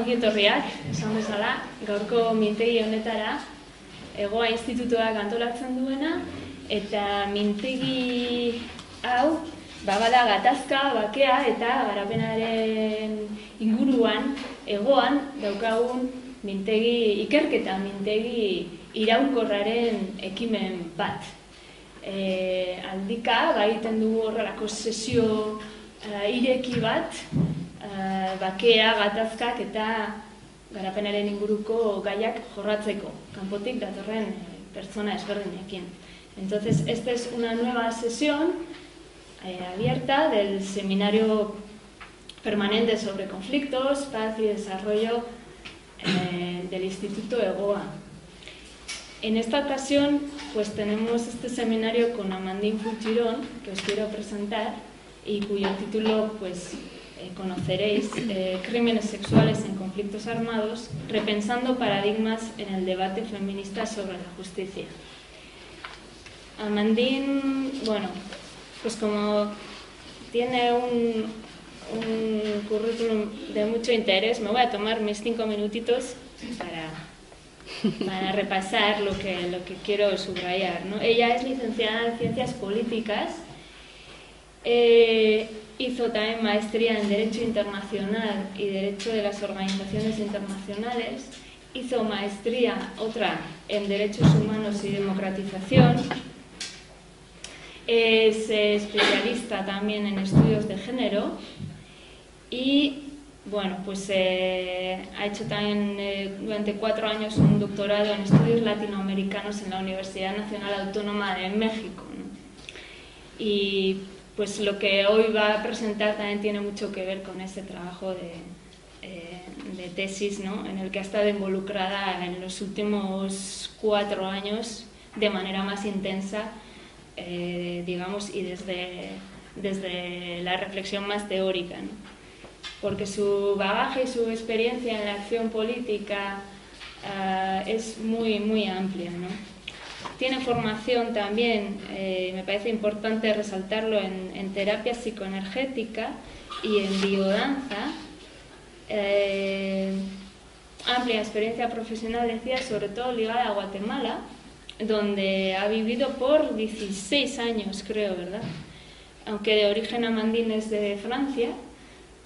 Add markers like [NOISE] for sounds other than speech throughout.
Ongi etorriak, esan bezala, gaurko mintegi honetara, egoa institutoak antolatzen duena, eta mintegi hau, ba, bada gatazka, bakea eta garapenaren inguruan, egoan, daukagun mintegi ikerketa, mintegi iraunkorraren ekimen bat. E, aldika, egiten dugu horrelako sesio uh, ireki bat, uh, bakea, gatazkak eta garapenaren inguruko gaiak jorratzeko, kanpotik datorren eh, pertsona ezberdinekin. Entonces, esta es una nueva sesión eh, abierta del seminario permanente sobre conflictos, paz y desarrollo eh, del Instituto EGOA. En esta ocasión, pues tenemos este seminario con Amandine Fuchirón, que os quiero presentar, y cuyo título, pues, eh, conoceréis, eh, Crímenes sexuales en conflictos armados, repensando paradigmas en el debate feminista sobre la justicia. Amandine, bueno, pues como tiene un, un currículum de mucho interés, me voy a tomar mis cinco minutitos para, para repasar lo que, lo que quiero subrayar. ¿no? Ella es licenciada en Ciencias Políticas, eh, hizo también maestría en Derecho Internacional y Derecho de las Organizaciones Internacionales, hizo maestría, otra, en Derechos Humanos y Democratización, es especialista también en estudios de género y bueno, pues eh, ha hecho también eh, durante cuatro años un doctorado en estudios latinoamericanos en la Universidad Nacional Autónoma de México. ¿no? Y pues lo que hoy va a presentar también tiene mucho que ver con ese trabajo de, eh, de tesis ¿no? en el que ha estado involucrada en los últimos cuatro años de manera más intensa, eh, digamos, y desde, desde la reflexión más teórica. ¿no? Porque su bagaje y su experiencia en la acción política uh, es muy, muy amplia. ¿no? Tiene formación también, eh, me parece importante resaltarlo, en, en, terapia psicoenergética y en biodanza. Eh, amplia experiencia profesional, decía, sobre todo ligada a Guatemala, donde ha vivido por 16 años, creo, ¿verdad? Aunque de origen amandín es de Francia,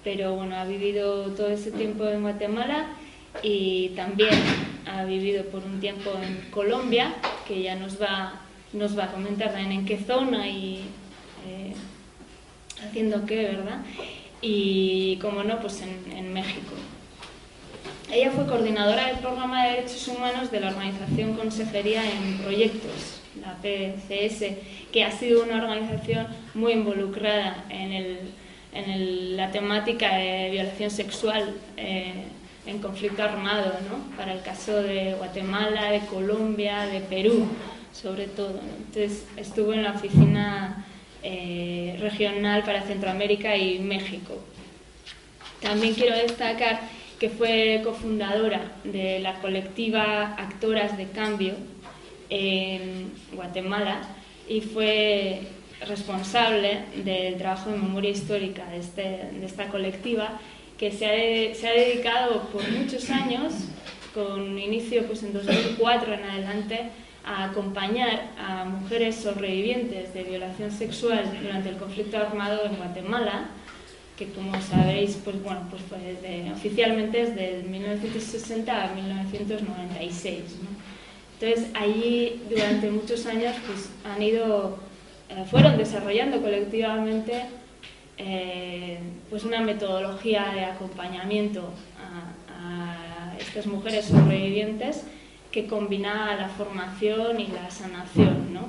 pero bueno, ha vivido todo ese tiempo en Guatemala y también ha vivido por un tiempo en Colombia, que ya nos va, nos va a comentar también en qué zona y eh, haciendo qué, ¿verdad? Y como no, pues en, México. Ella fue coordinadora del programa de derechos humanos de la organización Consejería en Proyectos, la PCS, que ha sido una organización muy involucrada en, el, en el, la temática de violación sexual. Eh, en conflicto armado, ¿no? Para el caso de Guatemala, de Colombia, de Perú, sobre todo. Entonces estuvo en la oficina eh, regional para Centroamérica y México. También quiero destacar que fue cofundadora de la colectiva Actoras de Cambio en Guatemala y fue responsable del trabajo de memoria histórica de, este, de esta colectiva que se ha, se ha, dedicado por muchos años, con inicio pues, en 2004 en adelante, a acompañar a mujeres sobrevivientes de violación sexual durante el conflicto armado en Guatemala, que como sabéis, pues bueno, pues fue desde, oficialmente es de 1960 a 1996. ¿no? Entonces allí durante muchos años pues han ido, eh, fueron desarrollando colectivamente eh, pues una metodología de acompañamiento a, estas mujeres sobrevivientes que combina la formación y la sanación, ¿no?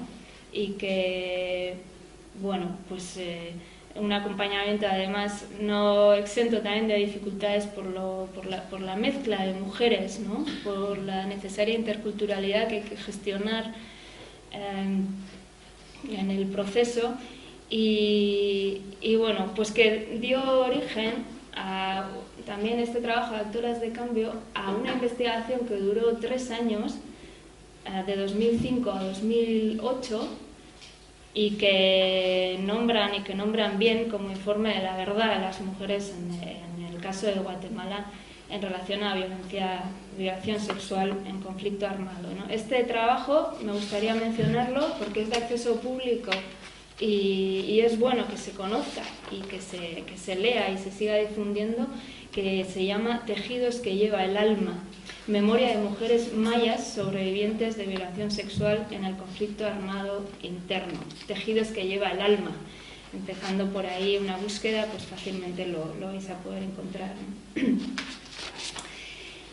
Y que, bueno, pues eh, un acompañamiento además no exento también de dificultades por, lo, por, la, por la mezcla de mujeres, ¿no? Por la necesaria interculturalidad que hay que gestionar eh, en el proceso y, bueno, pues que dio origen a también este trabajo de actoras de cambio a una investigación que duró tres años, eh, de 2005 a 2008, y que nombran y que nombran bien como informe de la verdad a las mujeres en, en el caso de Guatemala en relación a violencia, violación sexual en conflicto armado. Este trabajo me gustaría mencionarlo porque es de acceso público y, es bueno que se conozca y que se, que se lea y se siga difundiendo, que se llama Tejidos que lleva el alma, memoria de mujeres mayas sobrevivientes de violación sexual en el conflicto armado interno, tejidos que lleva el alma. Empezando por ahí una búsqueda, pues fácilmente lo, vais a poder encontrar.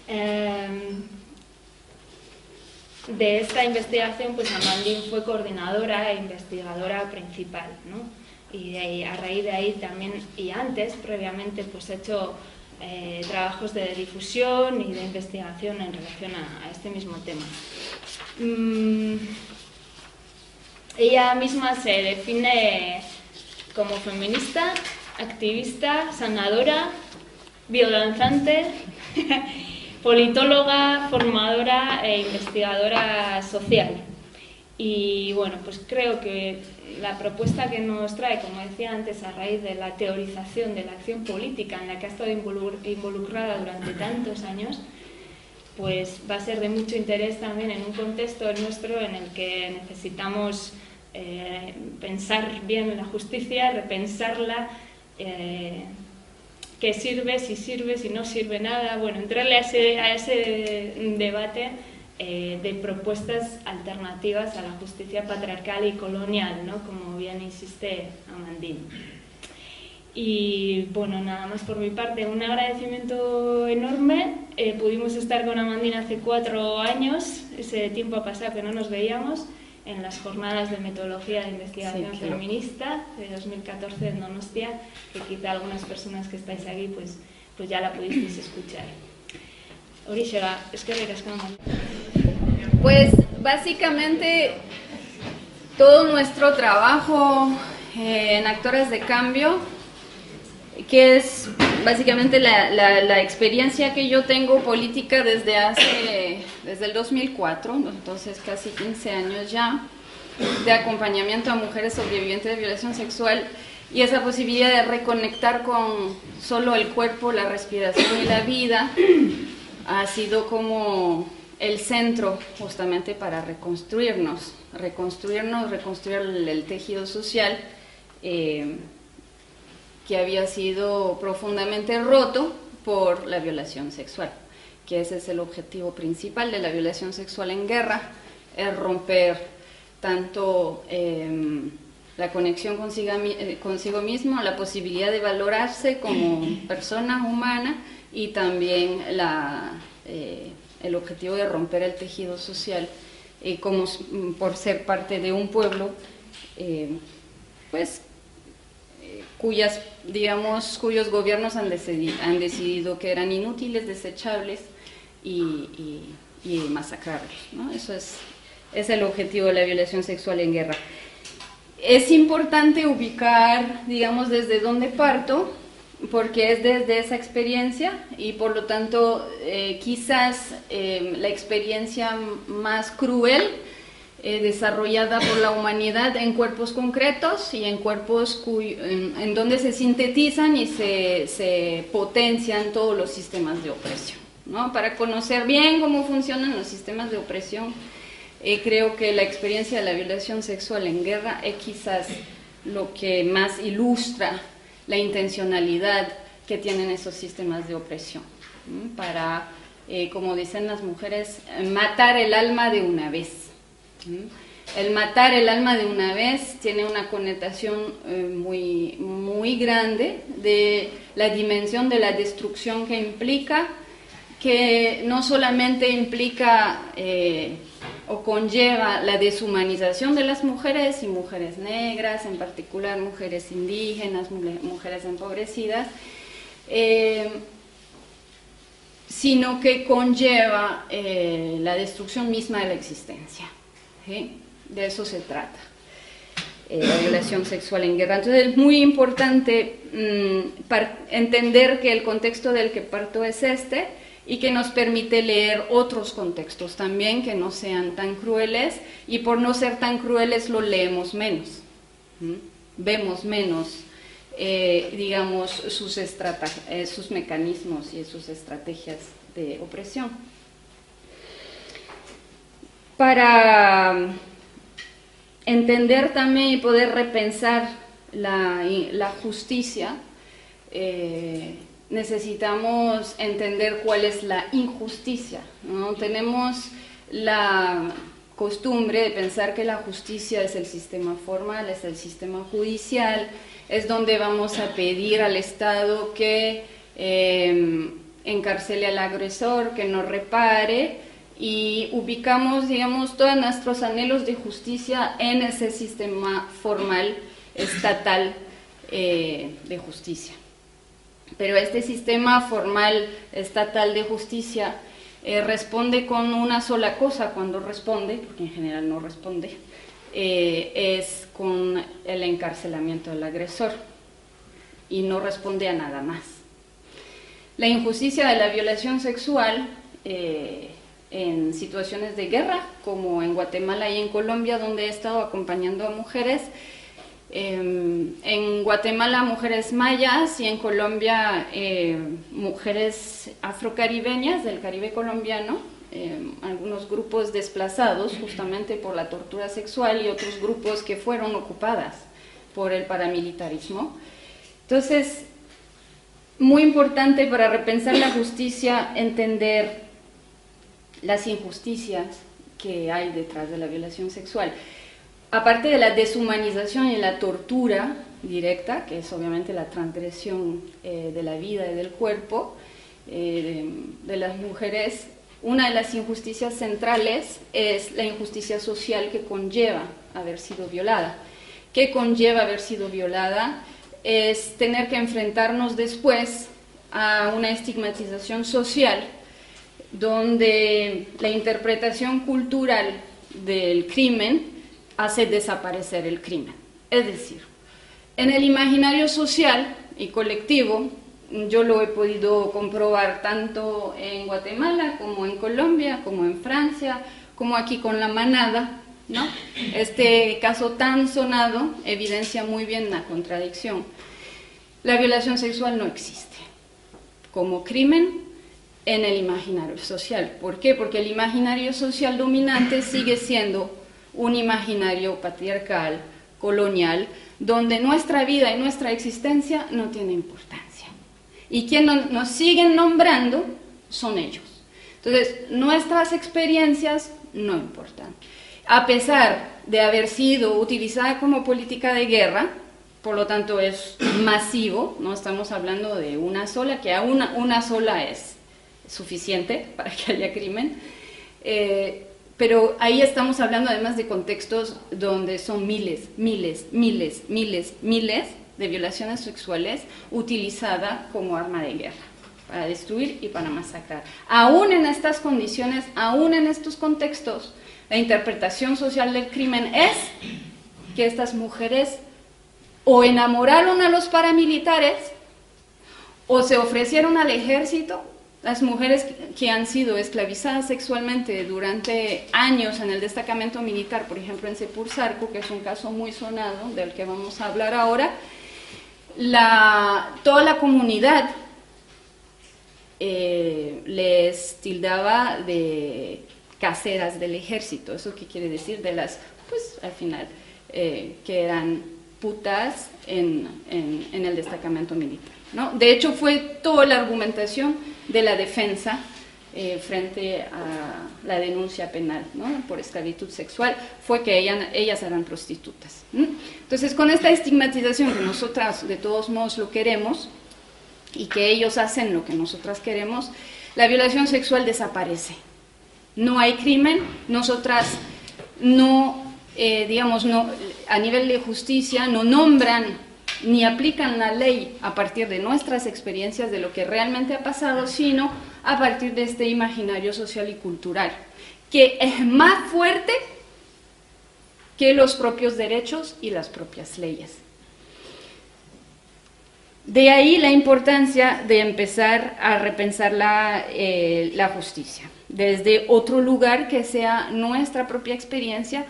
Em, [CLEARS THROAT] de esta investigación, pues Amandine fue coordinadora e investigadora principal, ¿no? Y a raíz de ahí también, y antes, previamente, pues he hecho eh, trabajos de difusión y de investigación en relación a, este mismo tema. Mm, ella misma se define como feminista, activista, sanadora, violanzante politóloga, formadora e investigadora social. Y bueno, pues creo que la propuesta que nos trae, como decía antes, a raíz de la teorización de la acción política en la que ha estado involucrada durante tantos años, pues va a ser de mucho interés también en un contexto nuestro en el que necesitamos eh, pensar bien la justicia, repensarla, eh, qué sirve, si sirve, si no sirve nada. Bueno, entrarle a ese, a ese debate eh, de propuestas alternativas a la justicia patriarcal y colonial, ¿no? como bien insiste Amandine. Y bueno, nada más por mi parte, un agradecimiento enorme. Eh, pudimos estar con Amandine hace cuatro años, ese tiempo ha pasado que no nos veíamos en las jornadas de metodología de investigación feminista de 2014 en Donostia, que quizá algunas personas que estáis aquí pues, pues ya la pudisteis escuchar. Orixera, es que Pues básicamente todo nuestro trabajo eh, en Actores de Cambio, que es básicamente la, la, experiencia que yo tengo política desde hace, desde el 2004, entonces casi 15 años ya, de acompañamiento a mujeres sobrevivientes de violación sexual y esa posibilidad de reconectar con solo el cuerpo, la respiración y la vida ha sido como el centro justamente para reconstruirnos, reconstruirnos, reconstruir el, tejido social. Eh, que había sido profundamente roto por la violación sexual, que ese es el objetivo principal de la violación sexual en guerra, es romper tanto em, la conexión consigo, eh, consigo, mismo, la posibilidad de valorarse como [CLEARS THROAT] persona humana y también la, eh, el objetivo de romper el tejido social, eh, como por ser parte de un pueblo, pues cuyas, digamos, cuyos gobiernos han, decidido, han decidido que eran inútiles, desechables y, y, masacrarlos. Eso es, es el objetivo de la violación sexual en guerra. Es importante ubicar, digamos, desde dónde parto, porque es desde esa experiencia y por lo tanto eh, quizás eh, la experiencia más cruel eh, desarrollada por la humanidad en cuerpos concretos y en cuerpos en, donde se sintetizan y se, se, potencian todos los sistemas de opresión. ¿No? Para conocer bien cómo funcionan los sistemas de opresión, eh, creo que la experiencia de la violación sexual en guerra es quizás lo que más ilustra la intencionalidad que tienen esos sistemas de opresión, para, eh, como dicen las mujeres, matar el alma de una vez. El matar el alma de una vez tiene una connotación eh, muy, muy grande de la dimensión de la destrucción que implica, que no solamente implica eh, o conlleva la deshumanización de las mujeres y mujeres negras, en particular mujeres indígenas, mujeres empobrecidas, eh, sino que conlleva la destrucción misma de la existencia. De eso se trata. Eh, la violación sexual en guerra. Entonces es muy importante mm, entender que el contexto del que parto es este y que nos permite leer otros contextos también que no sean tan crueles y por no ser tan crueles lo leemos menos, vemos menos eh, digamos, sus, eh, sus mecanismos y sus estrategias de opresión. Para entender también y poder repensar la, justicia, eh, necesitamos entender cuál es la injusticia. ¿no? Tenemos la costumbre de pensar que la justicia es el sistema formal, es el sistema judicial, es donde vamos a pedir al Estado que eh, encarcele al agresor, que no repare, y ubicamos, digamos, todos nuestros anhelos de justicia en ese sistema formal estatal eh, de justicia. Pero este sistema formal estatal de justicia eh, responde con una sola cosa cuando responde, porque en general no responde, eh, es con el encarcelamiento del agresor y no responde a nada más. La injusticia de la violación sexual eh, en situaciones de guerra, como en Guatemala y en Colombia, donde he estado acompañando a mujeres, em, en Guatemala mujeres mayas y en Colombia eh, mujeres afrocaribeñas del Caribe colombiano, Em, algunos grupos desplazados justamente por la tortura sexual y otros grupos que fueron ocupadas por el paramilitarismo. Entonces, muy importante para repensar la justicia entender las injusticias que hay detrás de la violación sexual. Aparte de la deshumanización y la tortura directa, que es obviamente la transgresión eh, de la vida y del cuerpo eh, de las mujeres, una de las injusticias centrales es la injusticia social que conlleva haber sido violada. ¿Qué conlleva haber sido violada? Es tener que enfrentarnos después a una estigmatización social donde la interpretación cultural del crimen hace desaparecer el crimen. Es decir, en el imaginario social y colectivo yo lo he podido comprobar tanto en Guatemala como en Colombia, como en Francia, como aquí con la manada, ¿no? Este caso tan sonado evidencia muy bien la contradicción. La violación sexual no existe como crimen en el imaginario social. ¿Por qué? Porque el imaginario social dominante sigue siendo un imaginario patriarcal, colonial, donde nuestra vida y nuestra existencia no tiene importancia y quienes nos siguen nombrando son ellos. Entonces, nuestras experiencias no importan. A pesar de haber sido utilizada como política de guerra, por lo tanto es masivo, no estamos hablando de una sola, que a una, una sola es suficiente para que haya crimen, eh, pero ahí estamos hablando además de contextos donde son miles, miles, miles, miles, miles de violaciones sexuales utilizada como arma de guerra para destruir y para masacrar. Aún en estas condiciones, aún en estos contextos, la interpretación social del crimen es que estas mujeres o enamoraron a los paramilitares o se ofrecieron al ejército. Las mujeres que han sido esclavizadas sexualmente durante años en el destacamento militar, por ejemplo en Sepulsarco, que es un caso muy sonado del que vamos a hablar ahora, toda la comunidad eh, les tildaba de caseras del ejército. ¿Eso qué quiere decir? De las, pues al final, eh, que eran putas en, el destacamento militar. ¿No? De hecho, fue toda la argumentación de la defensa eh, frente a la denuncia penal por esclavitud sexual fue que ellas eran prostitutas. Entonces, con esta estigmatización que nosotras de todos modos lo queremos y que ellos hacen lo que nosotras queremos, la violación sexual desaparece. No hay crimen, nosotras no, eh, digamos, no, a nivel de justicia no nombran ni aplican la ley a partir de nuestras experiencias de lo que realmente ha pasado, sino a partir de este imaginario social y cultural, que es más fuerte que los propios derechos y las propias leyes. De ahí la importancia de empezar a repensar la, eh, justicia, desde otro lugar que sea nuestra propia experiencia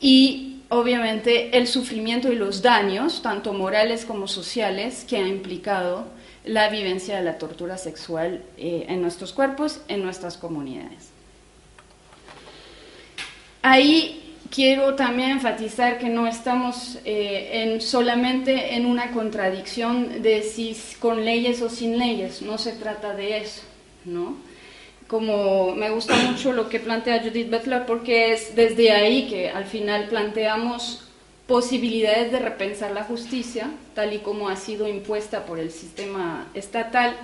y obviamente el sufrimiento y los daños, tanto morales como sociales, que ha implicado la vivencia de la tortura sexual eh, en nuestros cuerpos, en nuestras comunidades. Ahí quiero también enfatizar que no estamos eh, en, solamente en una contradicción de si con leyes o sin leyes, no se trata de eso, ¿no? Como me gusta mucho lo que plantea Judith Butler porque es desde ahí que al final planteamos posibilidades de repensar la justicia, tal y como ha sido impuesta por el sistema estatal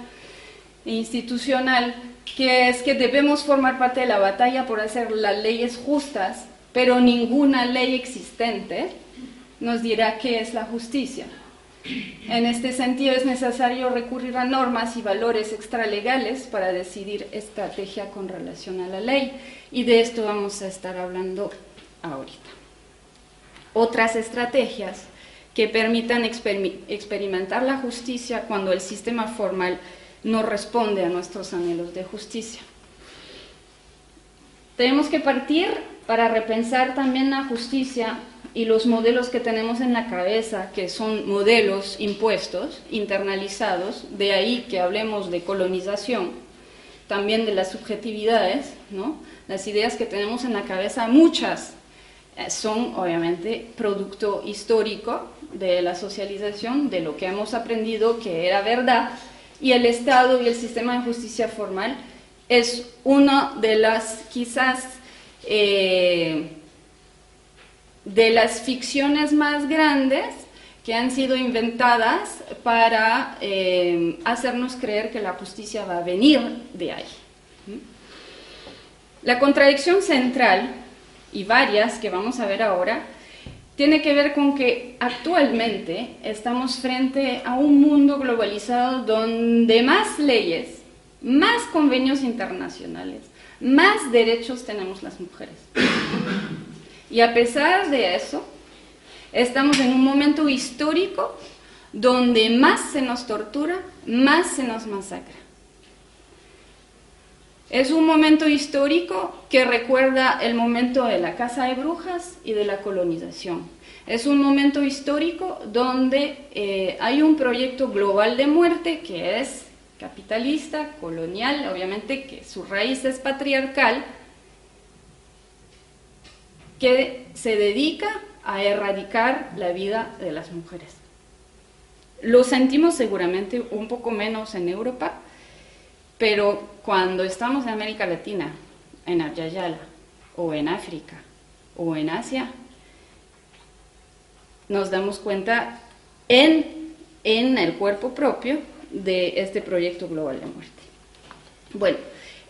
e institucional, que es que debemos formar parte de la batalla por hacer las leyes justas, pero ninguna ley existente nos dirá qué es la justicia. En este sentido es necesario recurrir a normas y valores extralegales para decidir estrategia con relación a la ley y de esto vamos a estar hablando ahorita otras estrategias que permitan experimentar la justicia cuando el sistema formal no responde a nuestros anhelos de justicia. Tenemos que partir para repensar también la justicia y los modelos que tenemos en la cabeza, que son modelos impuestos, internalizados, de ahí que hablemos de colonización, también de las subjetividades, ¿no? las ideas que tenemos en la cabeza, muchas eh, son obviamente producto histórico de la socialización, de lo que hemos aprendido que era verdad, y el Estado y el sistema de justicia formal es una de las quizás eh, de las ficciones más grandes que han sido inventadas para eh, hacernos creer que la justicia va a venir de ahí. La contradicción central y varias que vamos a ver ahora, tiene que ver con que actualmente estamos frente a un mundo globalizado donde más leyes, más convenios internacionales, más derechos tenemos las mujeres. Y a pesar de eso, estamos en un momento histórico donde más se nos tortura, más se nos masacra. Es un momento histórico que recuerda el momento de la caza de brujas y de la colonización. Es un momento histórico donde eh, hay un proyecto global de muerte que es capitalista, colonial, obviamente que su raíz es patriarcal, que se dedica a erradicar la vida de las mujeres. Lo sentimos seguramente un poco menos en Europa, pero cuando estamos en América Latina, en Ayayala, o en África, o en Asia, nos damos cuenta en, en el cuerpo propio de este proyecto global de muerte. Bueno,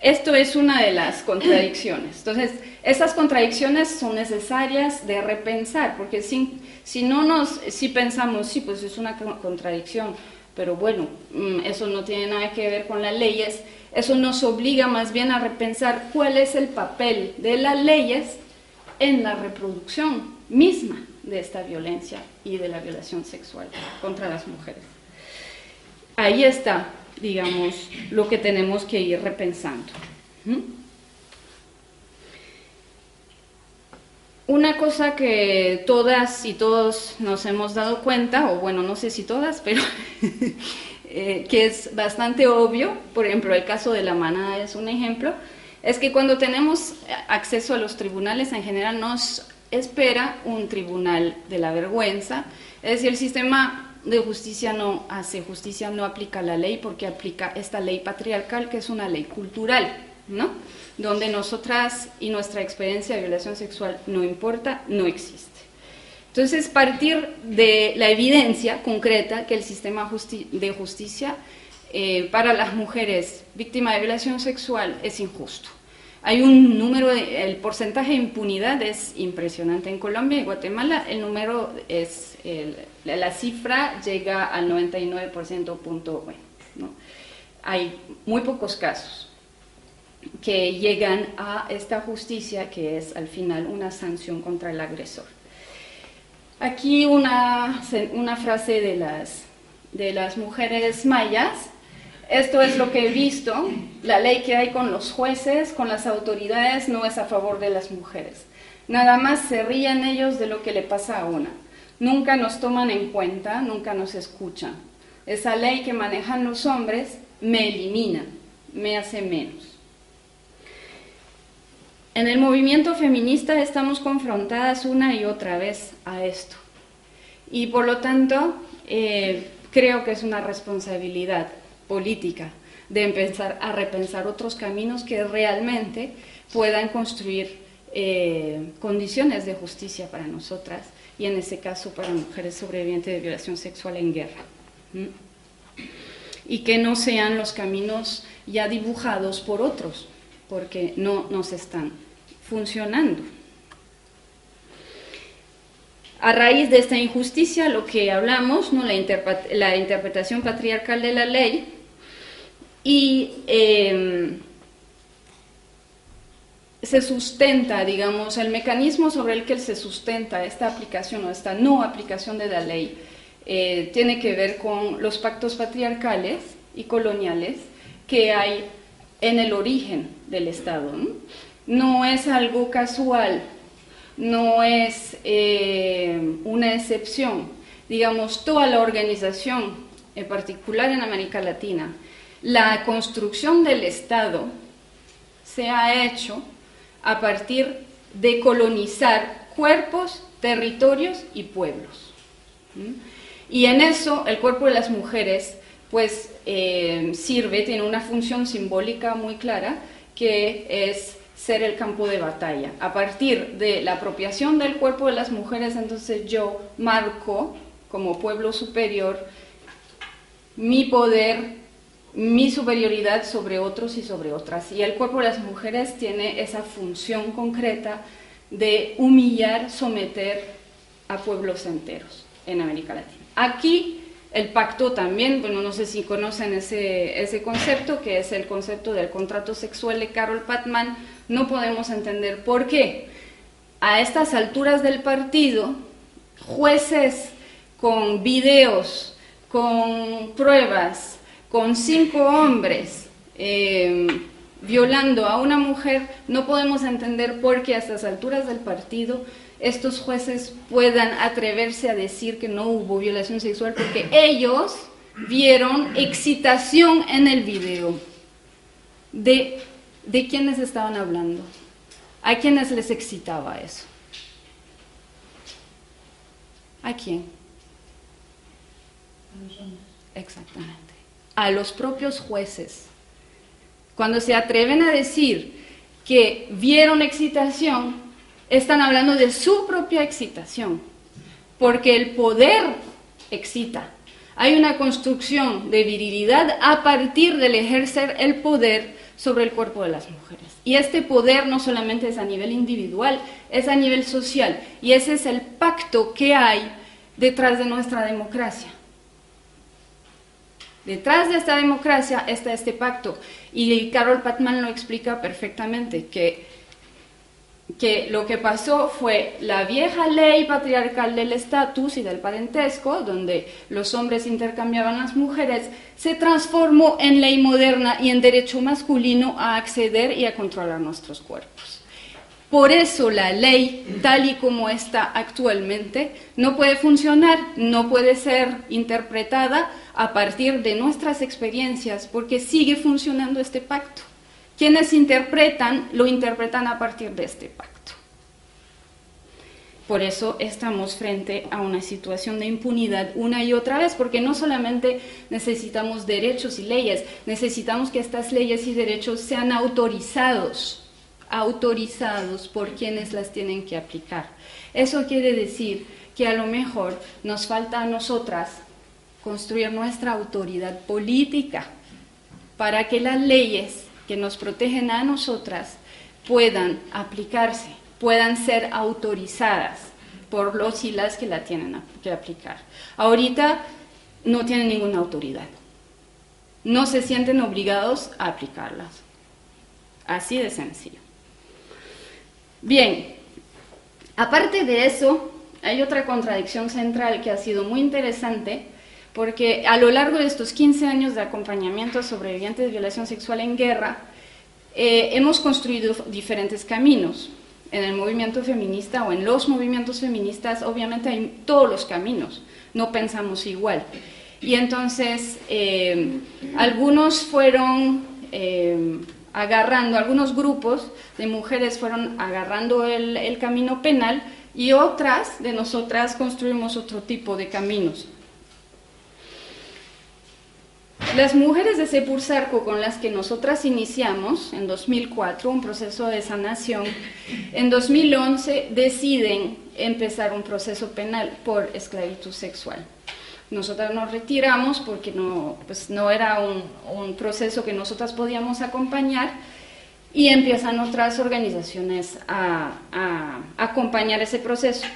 esto es una de las contradicciones. Entonces, estas contradicciones son necesarias de repensar, porque si, si no nos, si pensamos, sí, pues es una contradicción, pero bueno, mm, eso no tiene nada que ver con las leyes, eso nos obliga más bien a repensar cuál es el papel de las leyes en la reproducción misma de esta violencia y de la violación sexual contra las mujeres. Ahí está, digamos, lo que tenemos que ir repensando. Una cosa que todas y todos nos hemos dado cuenta, o bueno, no sé si todas, pero [LAUGHS] eh, que es bastante obvio, por ejemplo, el caso de la manada es un ejemplo, es que cuando tenemos acceso a los tribunales en general nos espera un tribunal de la vergüenza, es decir, el sistema de justicia no hace justicia, no aplica la ley porque aplica esta ley patriarcal que es una ley cultural, ¿no? donde nosotras y nuestra experiencia de violación sexual no importa, no existe. Entonces, partir de la evidencia concreta que el sistema de justicia eh, para las mujeres víctimas de violación sexual es injusto. Hay un número, el porcentaje de impunidad es impresionante en Colombia y Guatemala, el número es, la cifra llega al 99% punto, bueno, hay muy pocos casos que llegan a esta justicia que es al final una sanción contra el agresor. Aquí una, una frase de las, de las mujeres mayas. Esto es lo que he visto. La ley que hay con los jueces, con las autoridades, no es a favor de las mujeres. Nada más se ríen ellos de lo que le pasa a una. Nunca nos toman en cuenta, nunca nos escuchan. Esa ley que manejan los hombres me elimina, me hace menos. En el movimiento feminista estamos confrontadas una y otra vez a esto. Y por lo tanto, eh, creo que es una responsabilidad política de empezar a repensar otros caminos que realmente puedan construir eh, condiciones de justicia para nosotras y en ese caso para mujeres sobrevivientes de violación sexual en guerra. Y que no sean los caminos ya dibujados por otros, porque no nos están funcionando. A raíz de esta injusticia, lo que hablamos, ¿no? la, la interpretación patriarcal de la ley, y em, se sustenta, digamos, el mecanismo sobre el que se sustenta esta aplicación o esta no aplicación de la ley eh, tiene que ver con los pactos patriarcales y coloniales que hay en el origen del Estado. No, es algo casual, no es eh, una excepción. Digamos, toda la organización, en particular en América Latina, la construcción del Estado se ha hecho a partir de colonizar cuerpos, territorios y pueblos. Y en eso el cuerpo de las mujeres pues eh, sirve, tiene una función simbólica muy clara que es ser el campo de batalla. A partir de la apropiación del cuerpo de las mujeres, entonces yo marco como pueblo superior mi poder mi superioridad sobre otros y sobre otras. Y el cuerpo de las mujeres tiene esa función concreta de humillar, someter a pueblos enteros en América Latina. Aquí el pacto también, bueno, no sé si conocen ese, ese concepto, que es el concepto del contrato sexual de Carol Patman, no podemos entender por qué a estas alturas del partido, jueces con videos, con pruebas, con cinco hombres eh, violando a una mujer, no podemos entender por qué a estas alturas del partido estos jueces puedan atreverse a decir que no hubo violación sexual porque ellos vieron excitación en el video. ¿De, de quiénes estaban hablando? ¿A quiénes les excitaba eso? ¿A quién? Exactamente a los propios jueces. Cuando se atreven a decir que vieron excitación, están hablando de su propia excitación, porque el poder excita. Hay una construcción de virilidad a partir del ejercer el poder sobre el cuerpo de las mujeres. Y este poder no solamente es a nivel individual, es a nivel social. Y ese es el pacto que hay detrás de nuestra democracia. Detrás de esta democracia está este pacto. Y Carol Patman lo explica perfectamente, que, que lo que pasó fue la vieja ley patriarcal del estatus y del parentesco, donde los hombres intercambiaban las mujeres, se transformó en ley moderna y en derecho masculino a acceder y a controlar nuestros cuerpos. Por eso la ley, tal y como está actualmente, no puede funcionar, no puede ser interpretada a partir de nuestras experiencias, porque sigue funcionando este pacto. Quienes interpretan, lo interpretan a partir de este pacto. Por eso estamos frente a una situación de impunidad una y otra vez, porque no solamente necesitamos derechos y leyes, necesitamos que estas leyes y derechos sean autorizados, autorizados por quienes las tienen que aplicar. Eso quiere decir que a lo mejor nos falta a nosotras construir nuestra autoridad política para que las leyes que nos protegen a nosotras puedan aplicarse, puedan ser autorizadas por los y las que la tienen que aplicar. Ahorita no tienen ninguna autoridad. No se sienten obligados a aplicarlas. Así de sencillo. Bien, aparte de eso, hay otra contradicción central que ha sido muy interesante porque a lo largo de estos 15 años de acompañamiento a sobrevivientes de violación sexual en guerra, eh, hemos construido diferentes caminos. en el movimiento feminista o en los movimientos feministas, obviamente hay todos los caminos, no pensamos igual. Y entonces eh, algunos fueron eh, agarrando, algunos grupos de mujeres fueron agarrando el, camino penal y otras de nosotras construimos otro tipo de caminos. Las mujeres de Sepursarco con las que nosotras iniciamos en 2004 un proceso de sanación, en 2011 deciden empezar un proceso penal por esclavitud sexual. Nosotras nos retiramos porque no, pues no era un, proceso que nosotras podíamos acompañar y empiezan otras organizaciones a, acompañar ese proceso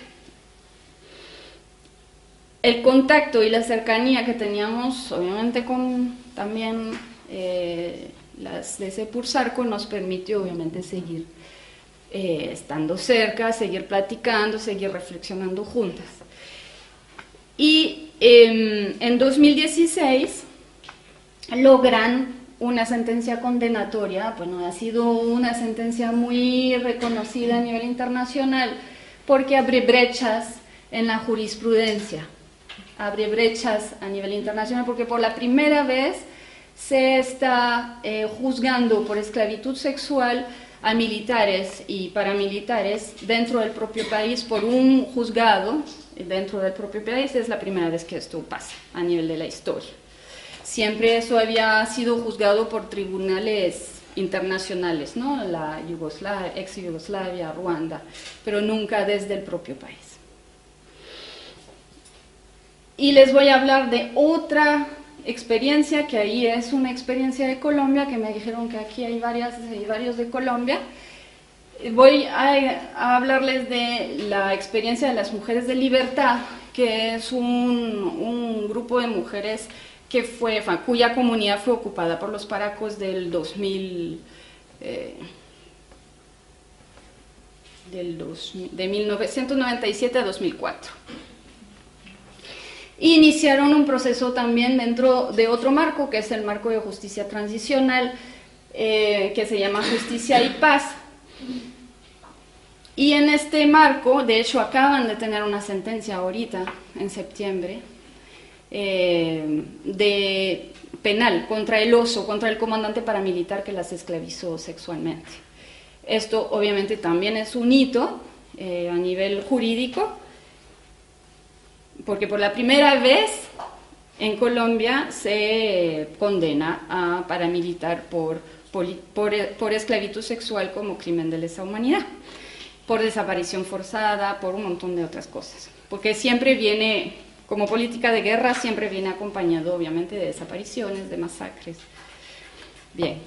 el contacto y la cercanía que teníamos, obviamente, con también eh, las de ese Pursarco nos permitió, obviamente, seguir eh, estando cerca, seguir platicando, seguir reflexionando juntas. Y em, en 2016 logran una sentencia condenatoria, bueno, ha sido una sentencia muy reconocida a nivel internacional porque abre brechas en la jurisprudencia. Abre brechas a nivel internacional porque por la primera vez se está eh, juzgando por esclavitud sexual a militares y paramilitares dentro del propio país por un juzgado dentro del propio país. Es la primera vez que esto pasa a nivel de la historia. Siempre eso había sido juzgado por tribunales internacionales, ¿no? La Yugoslavia, ex Yugoslavia, Ruanda, pero nunca desde el propio país. Y les voy a hablar de otra experiencia, que ahí es una experiencia de Colombia, que me dijeron que aquí hay, varias, hay varios de Colombia. Voy a, hablarles de la experiencia de las mujeres de libertad, que es un, grupo de mujeres que fue, cuya comunidad fue ocupada por los paracos del 2000, eh, del de 1997 a 2004 iniciaron un proceso también dentro de otro marco, que es el marco de justicia transicional, eh, que se llama Justicia y Paz. Y en este marco, de hecho, acaban de tener una sentencia ahorita, en septiembre, eh, de penal contra el oso, contra el comandante paramilitar que las esclavizó sexualmente. Esto obviamente también es un hito eh, a nivel jurídico, porque por la primera vez en Colombia se condena a paramilitar por, por, esclavitud sexual como crimen de lesa humanidad, por desaparición forzada, por un montón de otras cosas. Porque siempre viene, como política de guerra, siempre viene acompañado obviamente de desapariciones, de masacres. Bien,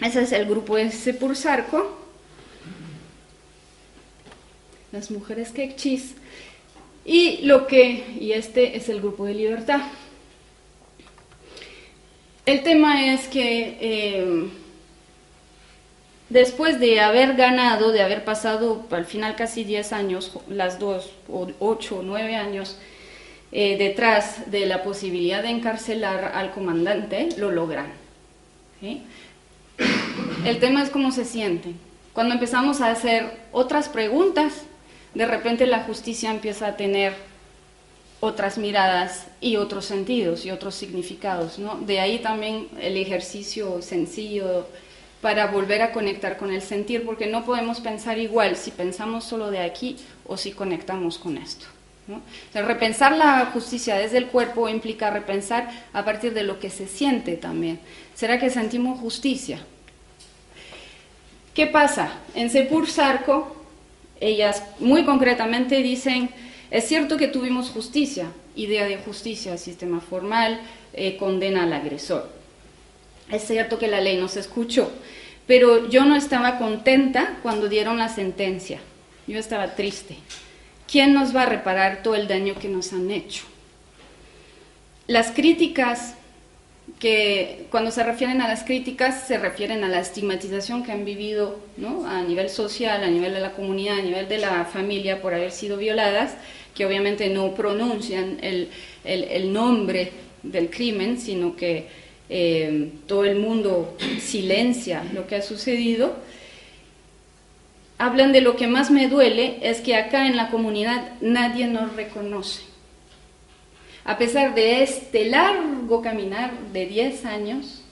ese es el grupo de Sepursarco. Las mujeres quechis y lo que, y este es el grupo de libertad. El tema es que eh, después de haber ganado, de haber pasado al final casi 10 años, las dos, o 8 o 9 años, eh, detrás de la posibilidad de encarcelar al comandante, lo logran. El tema es cómo se sienten. Cuando empezamos a hacer otras preguntas, de repente la justicia empieza a tener otras miradas y otros sentidos y otros significados. ¿no? De ahí también el ejercicio sencillo para volver a conectar con el sentir, porque no podemos pensar igual si pensamos solo de aquí o si conectamos con esto. repensar la justicia desde el cuerpo implica repensar a partir de lo que se siente también. ¿Será que sentimos justicia? ¿Qué pasa? En Sepur Sarco ellas muy concretamente dicen, es cierto que tuvimos justicia, idea de justicia, sistema formal, eh, condena al agresor. Es cierto que la ley no se escuchó, pero yo no estaba contenta cuando dieron la sentencia. Yo estaba triste. ¿Quién nos va a reparar todo el daño que nos han hecho? Las críticas que cuando se refieren a las críticas se refieren a la estigmatización que han vivido ¿no? a nivel social, a nivel de la comunidad, a nivel de la familia por haber sido violadas, que obviamente no pronuncian el, el, nombre del crimen, sino que eh, todo el mundo silencia lo que ha sucedido. hablan de lo que más me duele es que acá en la comunidad nadie nos reconoce. A pesar de este largo caminar de 10 años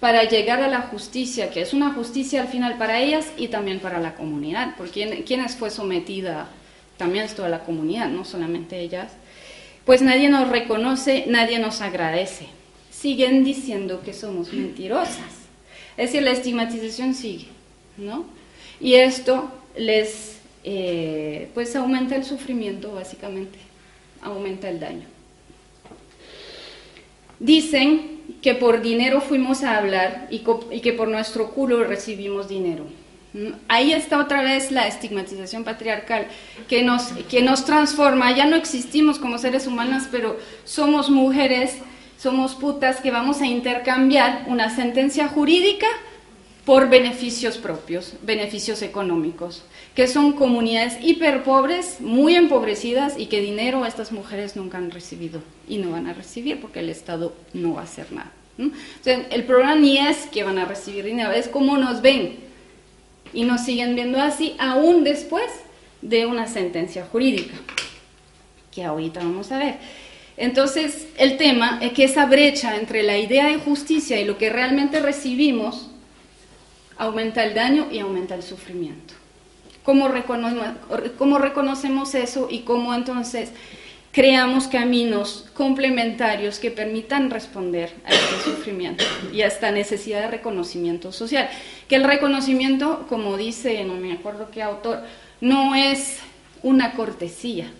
para llegar a la justicia, que es una justicia al final para ellas y también para la comunidad, porque quienes fue sometida también es toda la comunidad, no solamente ellas, pues nadie nos reconoce, nadie nos agradece. Siguen diciendo que somos mentirosas. Es decir, la estigmatización sigue, ¿no? Y esto les, eh, pues aumenta el sufrimiento básicamente, aumenta el daño. Dicen que por dinero fuimos a hablar y, que por nuestro culo recibimos dinero. Ahí está otra vez la estigmatización patriarcal que nos, que nos transforma. Ya no existimos como seres humanos, pero somos mujeres, somos putas que vamos a intercambiar una sentencia jurídica por beneficios propios, beneficios económicos, que son comunidades hiperpobres, muy empobrecidas y que dinero estas mujeres nunca han recibido y no van a recibir porque el Estado no va a hacer nada. el problema ni es que van a recibir dinero, es cómo nos ven y nos siguen viendo así aún después de una sentencia jurídica, que ahorita vamos a ver. Entonces, el tema es que esa brecha entre la idea de justicia y lo que realmente recibimos aumenta el daño y aumenta el sufrimiento. ¿Cómo, reconocemos eso y cómo entonces creamos caminos complementarios que permitan responder a este sufrimiento y a esta necesidad de reconocimiento social? Que el reconocimiento, como dice, no me acuerdo qué autor, no es una cortesía.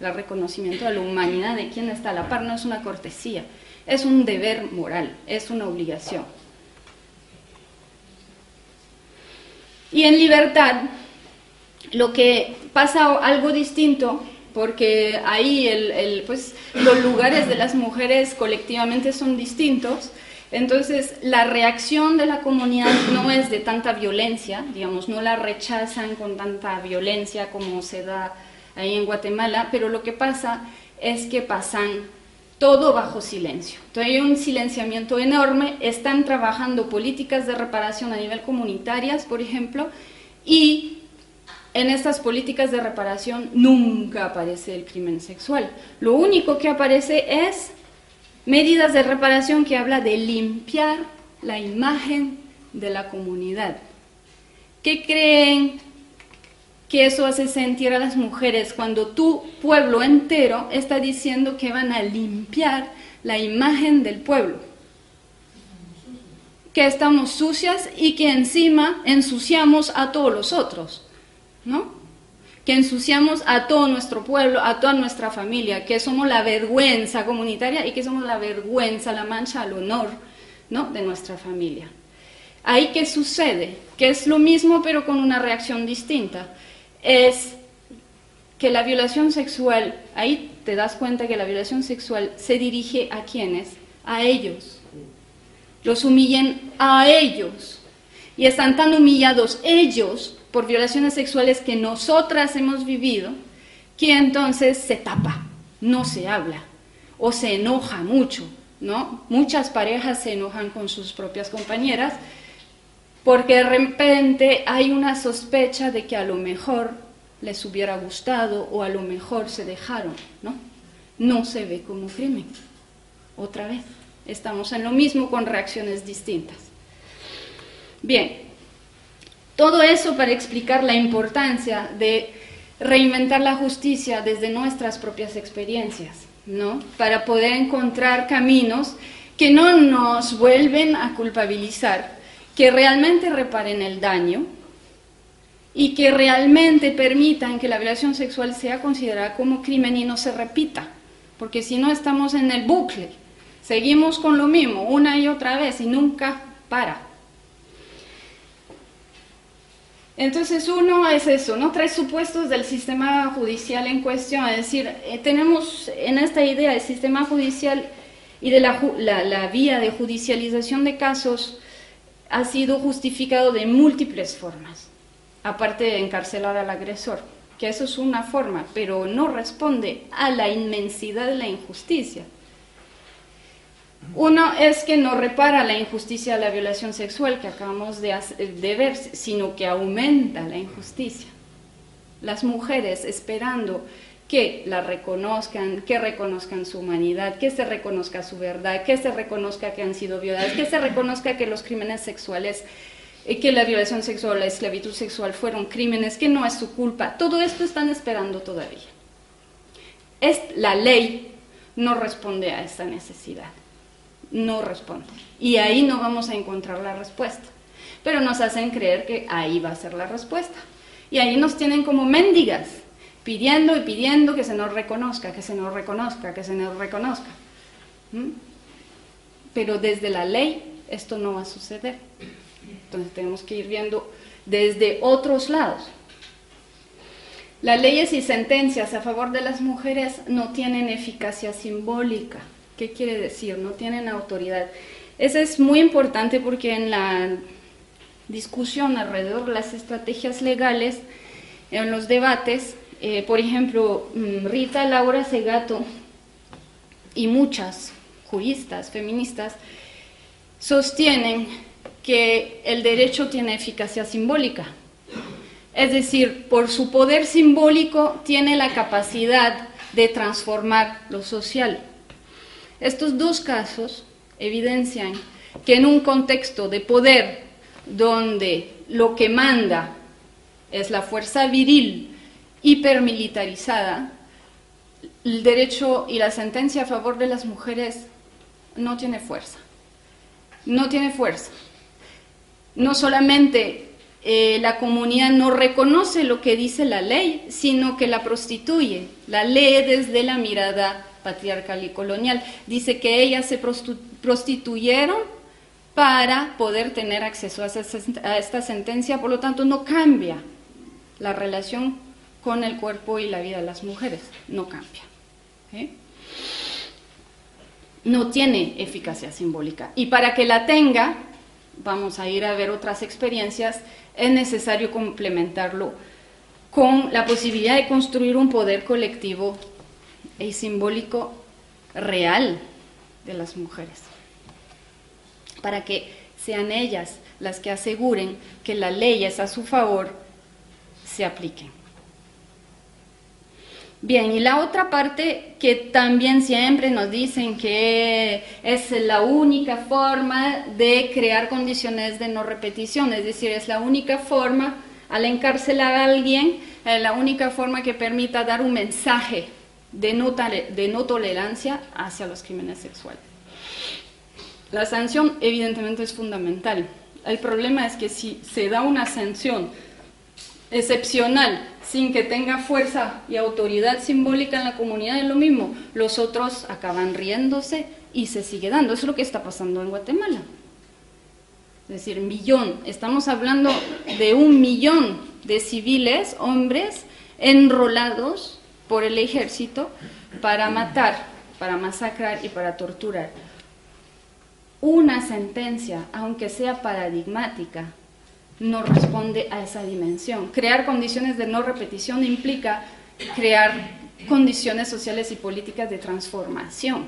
El reconocimiento a la humanidad de quien está a la par no es una cortesía, es un deber moral, es una obligación. Y en libertad, lo que pasa algo distinto, porque ahí el, pues, los lugares de las mujeres colectivamente son distintos, entonces la reacción de la comunidad no es de tanta violencia, digamos, no la rechazan con tanta violencia como se da ahí en Guatemala, pero lo que pasa es que pasan todo bajo silencio. Entonces hay un silenciamiento enorme, están trabajando políticas de reparación a nivel comunitarias, por ejemplo, y en estas políticas de reparación nunca aparece el crimen sexual. Lo único que aparece es medidas de reparación que habla de limpiar la imagen de la comunidad. ¿Qué creen que eso hace sentir a las mujeres cuando tu pueblo entero está diciendo que van a limpiar la imagen del pueblo. Que estamos sucias y que encima ensuciamos a todos los otros, ¿no? Que ensuciamos a todo nuestro pueblo, a toda nuestra familia, que somos la vergüenza comunitaria y que somos la vergüenza, la mancha al honor, ¿no? De nuestra familia. Ahí qué sucede, que es lo mismo pero con una reacción distinta es que la violación sexual, ahí te das cuenta que la violación sexual se dirige a quienes, a ellos. Los humillen a ellos. Y están tan humillados ellos por violaciones sexuales que nosotras hemos vivido, que entonces se tapa, no se habla o se enoja mucho, ¿no? Muchas parejas se enojan con sus propias compañeras porque de repente hay una sospecha de que a lo mejor les hubiera gustado o a lo mejor se dejaron, ¿no? No se ve como crimen. Otra vez, estamos en lo mismo con reacciones distintas. Bien, todo eso para explicar la importancia de reinventar la justicia desde nuestras propias experiencias, ¿no? Para poder encontrar caminos que no nos vuelven a culpabilizar que realmente reparen el daño y que realmente permitan que la violación sexual sea considerada como crimen y no se repita, porque si no estamos en el bucle, seguimos con lo mismo una y otra vez y nunca para. Entonces uno es eso, ¿no? Tres supuestos del sistema judicial en cuestión, es decir, eh, tenemos en esta idea del sistema judicial y de la, la vía de judicialización de casos, ha sido justificado de múltiples formas, aparte de encarcelar al agresor, que eso es una forma, pero no responde a la inmensidad de la injusticia. Uno es que no repara la injusticia de la violación sexual que acabamos de, de ver, sino que aumenta la injusticia. Las mujeres esperando que la reconozcan, que reconozcan su humanidad, que se reconozca su verdad, que se reconozca que han sido violadas, que se reconozca que los crímenes sexuales, eh, que la violación sexual, la esclavitud sexual fueron crímenes, que no es su culpa. Todo esto están esperando todavía. Es, la ley no responde a esta necesidad, no responde. Y ahí no vamos a encontrar la respuesta. Pero nos hacen creer que ahí va a ser la respuesta. Y ahí nos tienen como mendigas pidiendo y pidiendo que se nos reconozca, que se nos reconozca, que se nos reconozca. ¿Mm? Pero desde la ley esto no va a suceder. Entonces tenemos que ir viendo desde otros lados. Las leyes y sentencias a favor de las mujeres no tienen eficacia simbólica. ¿Qué quiere decir? No tienen autoridad. Eso es muy importante porque en la discusión alrededor de las estrategias legales, en los debates, eh, por ejemplo, mm, Rita Laura Segato y muchas juristas feministas sostienen que el derecho tiene eficacia simbólica. Es decir, por su poder simbólico tiene la capacidad de transformar lo social. Estos dos casos evidencian que en un contexto de poder donde lo que manda es la fuerza viril hipermilitarizada, el derecho y la sentencia a favor de las mujeres no tiene fuerza. No tiene fuerza. No solamente eh, la comunidad no reconoce lo que dice la ley, sino que la prostituye, la lee desde la mirada patriarcal y colonial. Dice que ellas se prostituyeron para poder tener acceso a esta sentencia, por lo tanto no cambia la relación con el cuerpo y la vida de las mujeres. No cambia. No tiene eficacia simbólica. Y para que la tenga, vamos a ir a ver otras experiencias, es necesario complementarlo con la posibilidad de construir un poder colectivo y simbólico real de las mujeres, para que sean ellas las que aseguren que las leyes a su favor se apliquen. Bien, y la otra parte que también siempre nos dicen que es la única forma de crear condiciones de no repetición, es decir, es la única forma al encarcelar a alguien, es la única forma que permita dar un mensaje de no, de no tolerancia hacia los crímenes sexuales. La sanción evidentemente es fundamental. El problema es que si se da una sanción excepcional, sin que tenga fuerza y autoridad simbólica en la comunidad, es lo mismo. Los otros acaban riéndose y se sigue dando. Eso es lo que está pasando en Guatemala. Es decir, millón. Estamos hablando de un millón de civiles, hombres, enrolados por el ejército para matar, para masacrar y para torturar. Una sentencia, aunque sea paradigmática, no responde a esa dimensión. Crear condiciones de no repetición implica crear condiciones sociales y políticas de transformación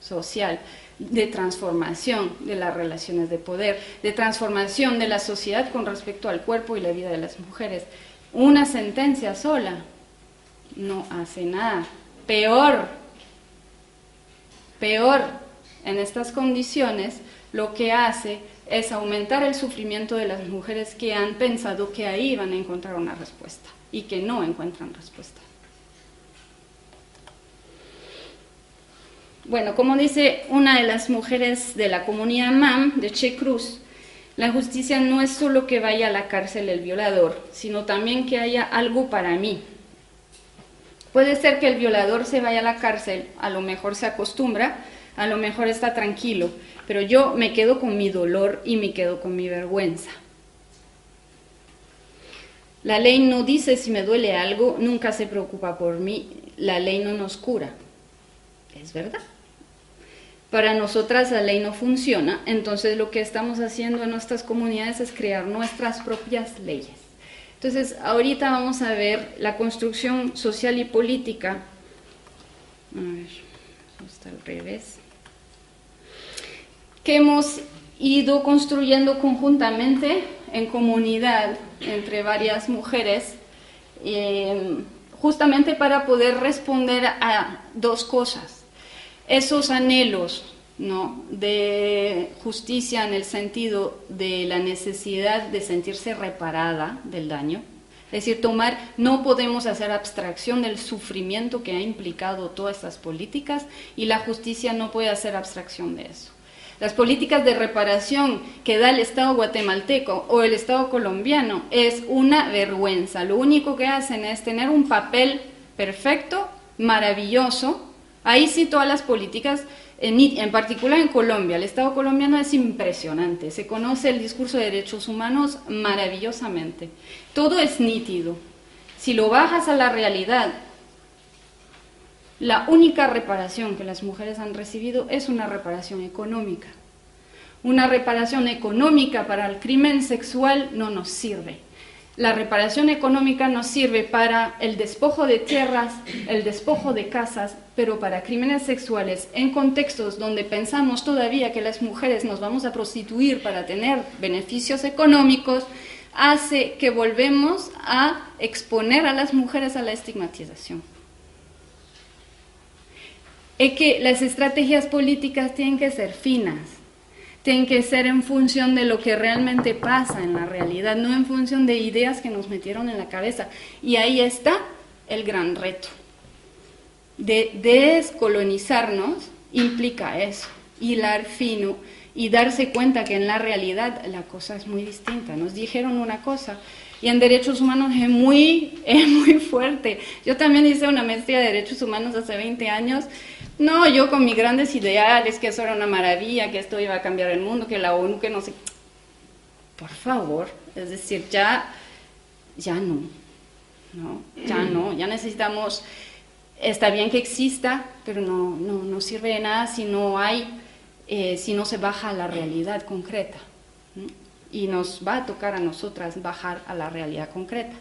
social, de transformación de las relaciones de poder, de transformación de la sociedad con respecto al cuerpo y la vida de las mujeres. Una sentencia sola no hace nada. Peor, peor en estas condiciones, lo que hace es aumentar el sufrimiento de las mujeres que han pensado que ahí van a encontrar una respuesta y que no encuentran respuesta. Bueno, como dice una de las mujeres de la comunidad MAM de Che Cruz, la justicia no es solo que vaya a la cárcel el violador, sino también que haya algo para mí. Puede ser que el violador se vaya a la cárcel, a lo mejor se acostumbra, a lo mejor está tranquilo, pero yo me quedo con mi dolor y me quedo con mi vergüenza. La ley no dice si me duele algo, nunca se preocupa por mí, la ley no nos cura. Es verdad. Para nosotras la ley no funciona, entonces lo que estamos haciendo en nuestras comunidades es crear nuestras propias leyes. Entonces, ahorita vamos a ver la construcción social y política. A ver, está al revés que hemos ido construyendo conjuntamente en comunidad entre varias mujeres, eh, justamente para poder responder a dos cosas. Esos anhelos ¿no? de justicia en el sentido de la necesidad de sentirse reparada del daño, es decir, tomar, no podemos hacer abstracción del sufrimiento que ha implicado todas estas políticas y la justicia no puede hacer abstracción de eso. Las políticas de reparación que da el Estado guatemalteco o el Estado colombiano es una vergüenza. Lo único que hacen es tener un papel perfecto, maravilloso. Ahí sí todas las políticas en, particular en Colombia, el Estado colombiano es impresionante, se conoce el discurso de derechos humanos maravillosamente, todo es nítido. Si lo bajas a la realidad, la única reparación que las mujeres han recibido es una reparación económica. Una reparación económica para el crimen sexual no nos sirve la reparación económica nos sirve para el despojo de tierras, el despojo de casas, pero para crímenes sexuales en contextos donde pensamos todavía que las mujeres nos vamos a prostituir para tener beneficios económicos, hace que volvemos a exponer a las mujeres a la estigmatización. Es que las estrategias políticas tienen que ser finas, tienen que ser en función de lo que realmente pasa en la realidad, no en función de ideas que nos metieron en la cabeza. Y ahí está el gran reto. De descolonizarnos implica eso, hilar fino y darse cuenta que en la realidad la cosa es muy distinta. Nos dijeron una cosa y en derechos humanos es muy, [LAUGHS] es muy fuerte. Yo también hice una maestría de derechos humanos hace 20 años no, yo con mis grandes ideales, que eso era una maravilla, que esto iba a cambiar el mundo, que la ONU, que no sé. Por favor, es decir, ya, ya no, no, ya no, ya necesitamos, está bien que exista, pero no, no, no sirve de nada si no hay, eh, si no se baja a la realidad concreta. Y nos va a tocar a nosotras bajar a la realidad concreta.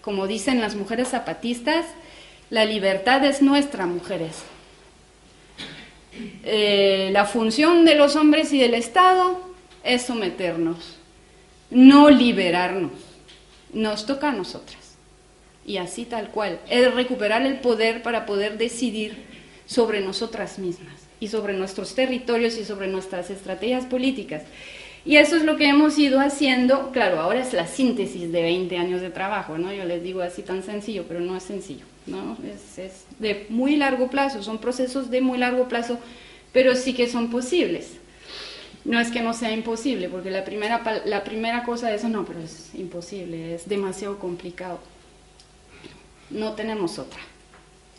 Como dicen las mujeres zapatistas, la libertad es nuestra, mujeres, eh, la función de los hombres y del Estado es someternos, no liberarnos. Nos toca a nosotras. Y así tal cual. Es recuperar el poder para poder decidir sobre nosotras mismas y sobre nuestros territorios y sobre nuestras estrategias políticas. Y eso es lo que hemos ido haciendo, claro, ahora es la síntesis de 20 años de trabajo, ¿no? Yo les digo así tan sencillo, pero no es sencillo, ¿no? Es, es de muy largo plazo, son procesos de muy largo plazo pero sí que son posibles. No es que no sea imposible, porque la primera, la primera cosa no, pero es imposible, es demasiado complicado. No tenemos otra.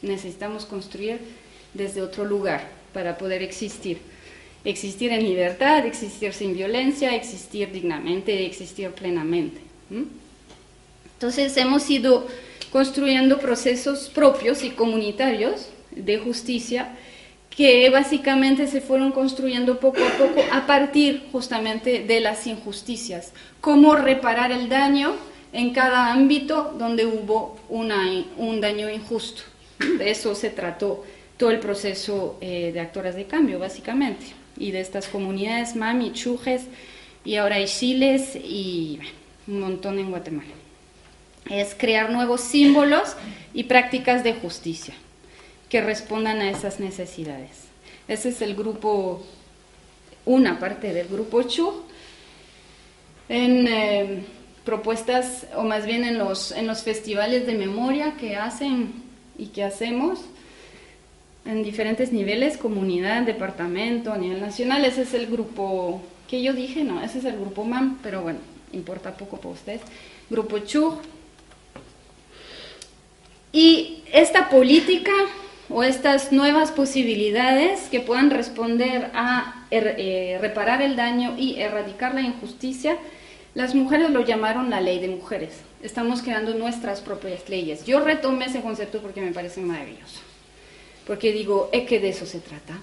Necesitamos construir desde otro lugar para poder existir. Existir en libertad, existir sin violencia, existir dignamente, existir plenamente. Entonces hemos ido construyendo procesos propios y comunitarios de justicia que básicamente se fueron construyendo poco a poco a partir justamente de las injusticias. Cómo reparar el daño en cada ámbito donde hubo un daño injusto. De eso se trató todo el proceso eh, de actoras de cambio, básicamente, y de estas comunidades mami, chujes, y ahora hay chiles y un montón en Guatemala. Es crear nuevos símbolos y prácticas de justicia que respondan a esas necesidades. Ese es el grupo, una parte del grupo CHU. En eh, propuestas, o más bien en los, en los festivales de memoria que hacen y que hacemos, en diferentes niveles, comunidad, departamento, a nivel nacional, ese es el grupo que yo dije, no, ese es el grupo MAM, pero bueno, importa poco para ustedes. Grupo CHU. Y esta política o estas nuevas posibilidades que puedan responder a er, eh, reparar el daño y erradicar la injusticia, las mujeres lo llamaron la ley de mujeres. Estamos creando nuestras propias leyes. Yo retomé ese concepto porque me parece maravilloso. Porque digo, es que de eso se trata.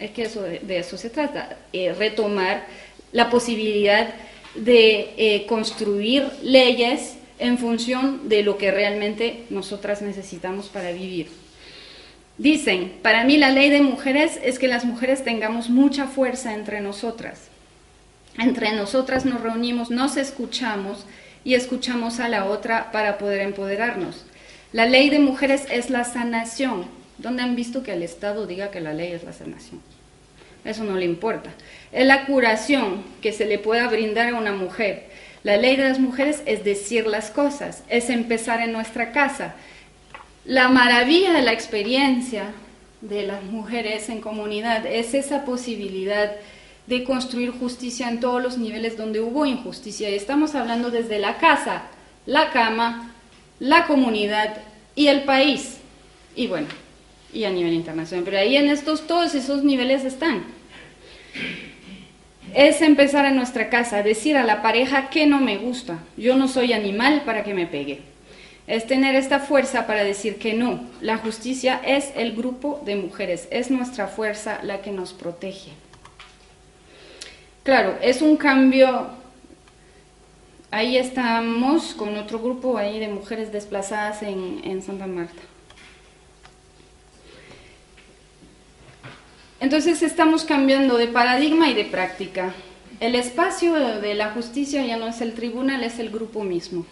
Es que eso, de eso se trata. Eh, retomar la posibilidad de eh, construir leyes en función de lo que realmente nosotras necesitamos para vivir. Dicen, para mí la ley de mujeres es que las mujeres tengamos mucha fuerza entre nosotras. Entre nosotras nos reunimos, nos escuchamos y escuchamos a la otra para poder empoderarnos. La ley de mujeres es la sanación. ¿Dónde han visto que el Estado diga que la ley es la sanación? Eso no le importa. Es la curación que se le pueda brindar a una mujer. La ley de las mujeres es decir las cosas, es empezar en nuestra casa. La maravilla de la experiencia de las mujeres en comunidad es esa posibilidad de construir justicia en todos los niveles donde hubo injusticia. Y estamos hablando desde la casa, la cama, la comunidad y el país. Y bueno, y a nivel internacional. Pero ahí en estos, todos esos niveles están. Es empezar en nuestra casa, decir a la pareja que no me gusta, yo no soy animal para que me pegue. Es tener esta fuerza para decir que no. La justicia es el grupo de mujeres, es nuestra fuerza la que nos protege. Claro, es un cambio ahí estamos con otro grupo ahí de mujeres desplazadas en, en, Santa Marta. Entonces estamos cambiando de paradigma y de práctica. El espacio de la justicia ya no es el tribunal, es el grupo mismo.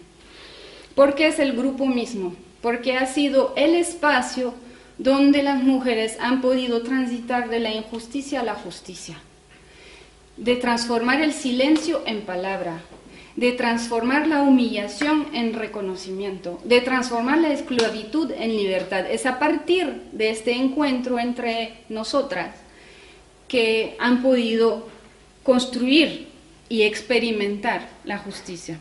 ¿Por qué es el grupo mismo? Porque ha sido el espacio donde las mujeres han podido transitar de la injusticia a la justicia, de transformar el silencio en palabra, de transformar la humillación en reconocimiento, de transformar la esclavitud en libertad. Es a partir de este encuentro entre nosotras que han podido construir y experimentar la justicia.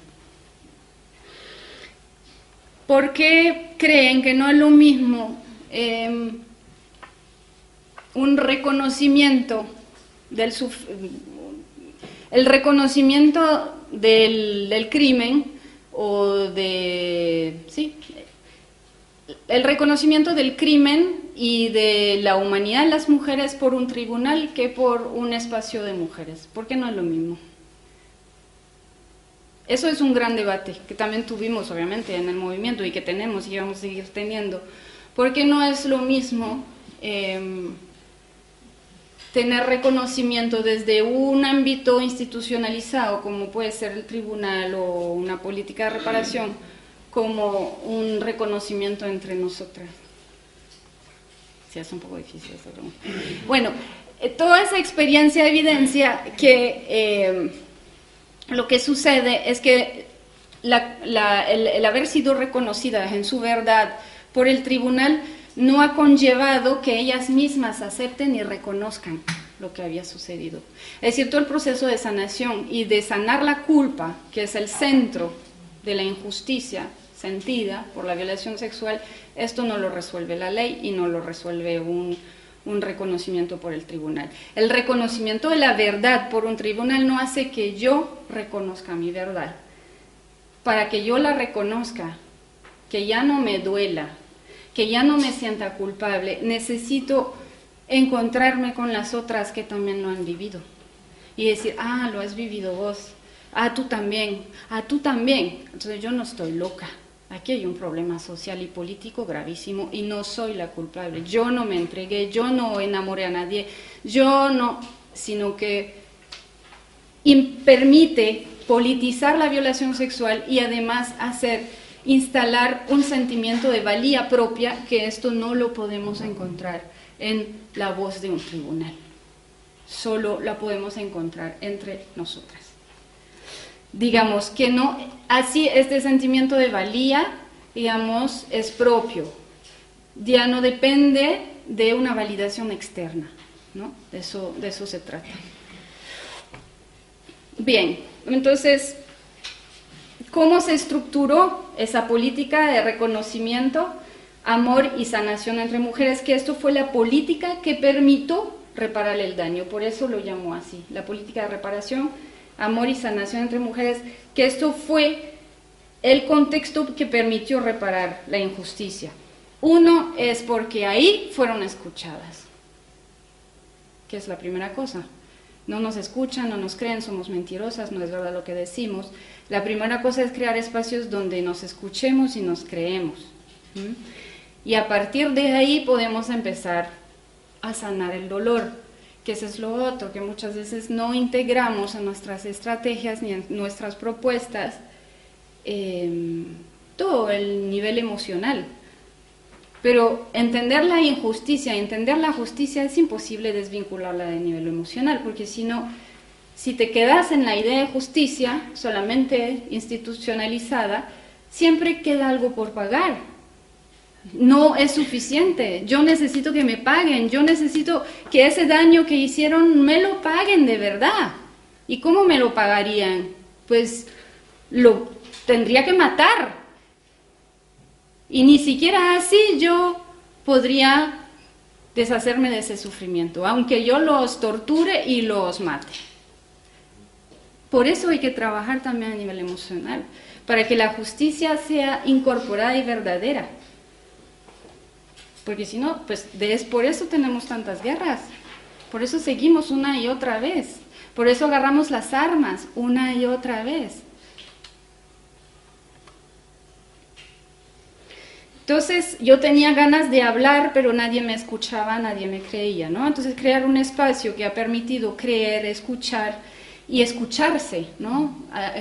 ¿Por qué creen que no es lo mismo em, un reconocimiento del el reconocimiento del, crimen o de, sí, el reconocimiento del crimen y de la humanidad de las mujeres por un tribunal que por un espacio de mujeres. ¿Por qué no es lo mismo? Eso es un gran debate que también tuvimos, obviamente, en el movimiento y que tenemos y vamos a seguir teniendo. ¿Por qué no es lo mismo em, tener reconocimiento desde un ámbito institucionalizado, como puede ser el tribunal o una política de reparación, como un reconocimiento entre nosotras. Sí, es un poco difícil esa pregunta. Bueno, eh, toda esa experiencia evidencia que eh, lo que sucede es que el haber sido reconocida en su verdad por el tribunal no ha conllevado que ellas mismas acepten y reconozcan lo que había sucedido. Es decir, todo el proceso de sanación y de sanar la culpa, que es el centro de la injusticia sentida por la violación sexual, esto no lo resuelve la ley y no lo resuelve un, un reconocimiento por el tribunal. El reconocimiento de la verdad por un tribunal no hace que yo reconozca mi verdad. Para que yo la reconozca, que ya no me duela, que ya no me sienta culpable, necesito encontrarme con las otras que también lo han vivido y decir, ah, lo has vivido vos, ah, tú también, ah, tú también. Entonces yo no estoy loca. Aquí hay un problema social y político gravísimo y no soy la culpable. Yo no me entregué, yo no enamoré a nadie, yo no, sino que permite politizar la violación sexual y además hacer instalar un sentimiento de valía propia, que esto no lo podemos encontrar en la voz de un tribunal. Solo la podemos encontrar entre nosotras. Digamos que no, así este sentimiento de valía, digamos, es propio. Ya no depende de una validación externa, ¿no? De eso, de eso se trata. Bien, entonces cómo se estructuró esa política de reconocimiento, amor y sanación entre mujeres, que esto fue la política que permitió reparar el daño, por eso lo llamó así, la política de reparación, amor y sanación entre mujeres, que esto fue el contexto que permitió reparar la injusticia. Uno es porque ahí fueron escuchadas, que es la primera cosa. No nos escuchan, no nos creen, somos mentirosas, no es verdad lo que decimos. La primera cosa es crear espacios donde nos escuchemos y nos creemos. Y a partir de ahí podemos empezar a sanar el dolor, que eso es lo otro, que muchas veces no integramos en nuestras estrategias ni en nuestras propuestas em, todo el nivel emocional. Pero entender la injusticia, entender la justicia es imposible desvincularla del nivel emocional, porque si no, si te quedas en la idea de justicia solamente institucionalizada, siempre queda algo por pagar. No es suficiente. Yo necesito que me paguen. Yo necesito que ese daño que hicieron me lo paguen de verdad. ¿Y cómo me lo pagarían? Pues lo tendría que matar. Y ni siquiera así yo podría deshacerme de ese sufrimiento, aunque yo los torture y los mate. Por eso hay que trabajar también a nivel emocional, para que la justicia sea incorporada y verdadera. Porque si no, pues es por eso tenemos tantas guerras, por eso seguimos una y otra vez, por eso agarramos las armas una y otra vez. Entonces yo tenía ganas de hablar, pero nadie me escuchaba, nadie me creía, ¿no? Entonces crear un espacio que ha permitido creer, escuchar y escucharse, ¿no?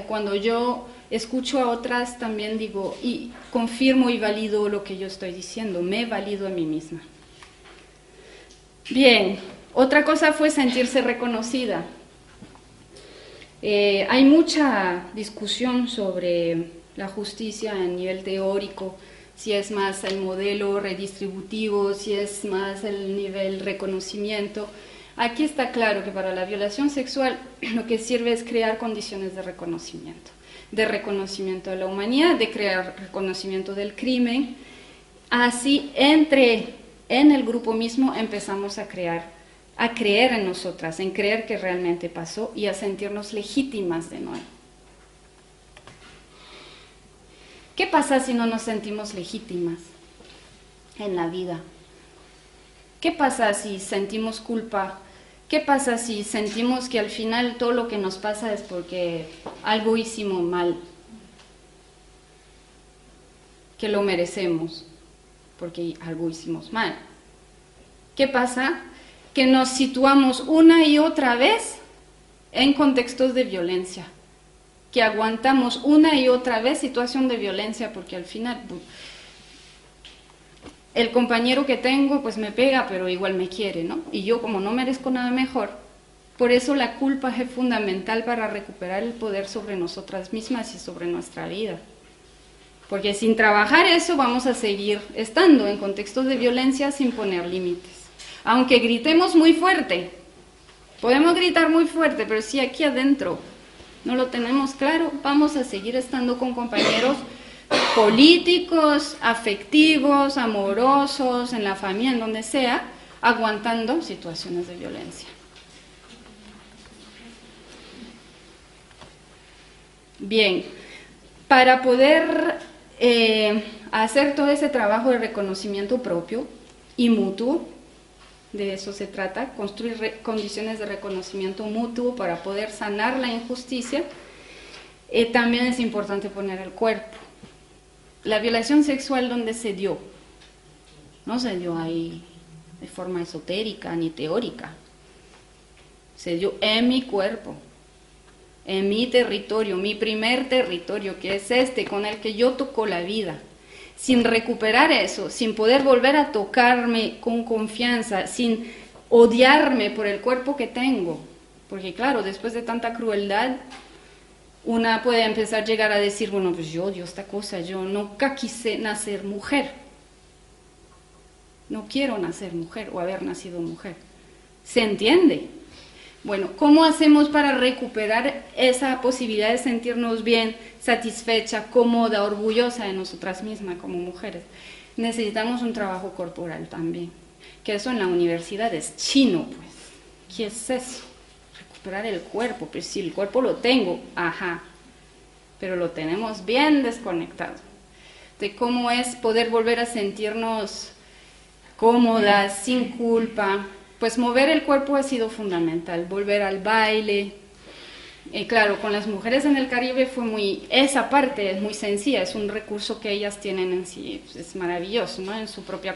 Cuando yo escucho a otras también digo y confirmo y valido lo que yo estoy diciendo, me valido a mí misma. Bien, otra cosa fue sentirse reconocida. Eh, hay mucha discusión sobre la justicia a nivel teórico si es más el modelo redistributivo, si es más el nivel reconocimiento. Aquí está claro que para la violación sexual [CLEARS THROAT] lo que sirve es crear condiciones de reconocimiento, de reconocimiento de la humanidad, de crear reconocimiento del crimen. Así, entre en el grupo mismo empezamos a crear, a creer en nosotras, en creer que realmente pasó y a sentirnos legítimas de nuevo. ¿Qué pasa si no nos sentimos legítimas en la vida? ¿Qué pasa si sentimos culpa? ¿Qué pasa si sentimos que al final todo lo que nos pasa es porque algo hicimos mal? Que lo merecemos porque algo hicimos mal. ¿Qué pasa? Que nos situamos una y otra vez en contextos de violencia que aguantamos una y otra vez situación de violencia, porque al final el compañero que tengo pues me pega, pero igual me quiere, ¿no? Y yo como no merezco nada mejor, por eso la culpa es fundamental para recuperar el poder sobre nosotras mismas y sobre nuestra vida. Porque sin trabajar eso vamos a seguir estando en contextos de violencia sin poner límites. Aunque gritemos muy fuerte, podemos gritar muy fuerte, pero si aquí adentro no lo tenemos claro, vamos a seguir estando con compañeros políticos, afectivos, amorosos, en la familia, en donde sea, aguantando situaciones de violencia. Bien, para poder eh, hacer todo ese trabajo de reconocimiento propio y mutuo, de eso se trata, construir condiciones de reconocimiento mutuo para poder sanar la injusticia. Eh, también es importante poner el cuerpo. La violación sexual, ¿dónde se dio? No se dio ahí de forma esotérica ni teórica. Se dio en mi cuerpo, en mi territorio, mi primer territorio, que es este con el que yo toco la vida sin recuperar eso, sin poder volver a tocarme con confianza, sin odiarme por el cuerpo que tengo. Porque claro, después de tanta crueldad, una puede empezar a llegar a decir, bueno, pues yo odio esta cosa, yo nunca quise nacer mujer. No quiero nacer mujer o haber nacido mujer. ¿Se entiende? Bueno, ¿cómo hacemos para recuperar esa posibilidad de sentirnos bien, satisfecha, cómoda, orgullosa de nosotras mismas como mujeres? Necesitamos un trabajo corporal también, que eso en la universidad es chino, pues. ¿Qué es eso? Recuperar el cuerpo, pues si el cuerpo lo tengo, ajá, pero lo tenemos bien desconectado. De cómo es poder volver a sentirnos cómodas, sin culpa, pues mover el cuerpo ha sido fundamental, volver al baile, eh, claro, con las mujeres en el Caribe fue muy, esa parte es muy sencilla, es un recurso que ellas tienen en sí, es maravilloso, ¿no? En su propia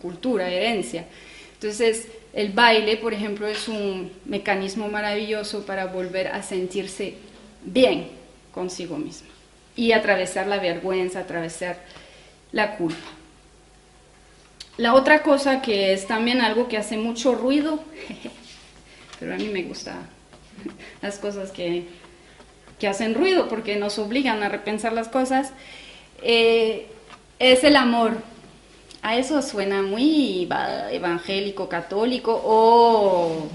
cultura, herencia. Entonces, el baile, por ejemplo, es un mecanismo maravilloso para volver a sentirse bien consigo misma y atravesar la vergüenza, atravesar la culpa. La otra cosa que es también algo que hace mucho ruido, [LAUGHS] pero a mí me gusta [LAUGHS] las cosas que, que hacen ruido porque nos obligan a repensar las cosas, eh, es el amor. A eso suena muy evangélico, católico o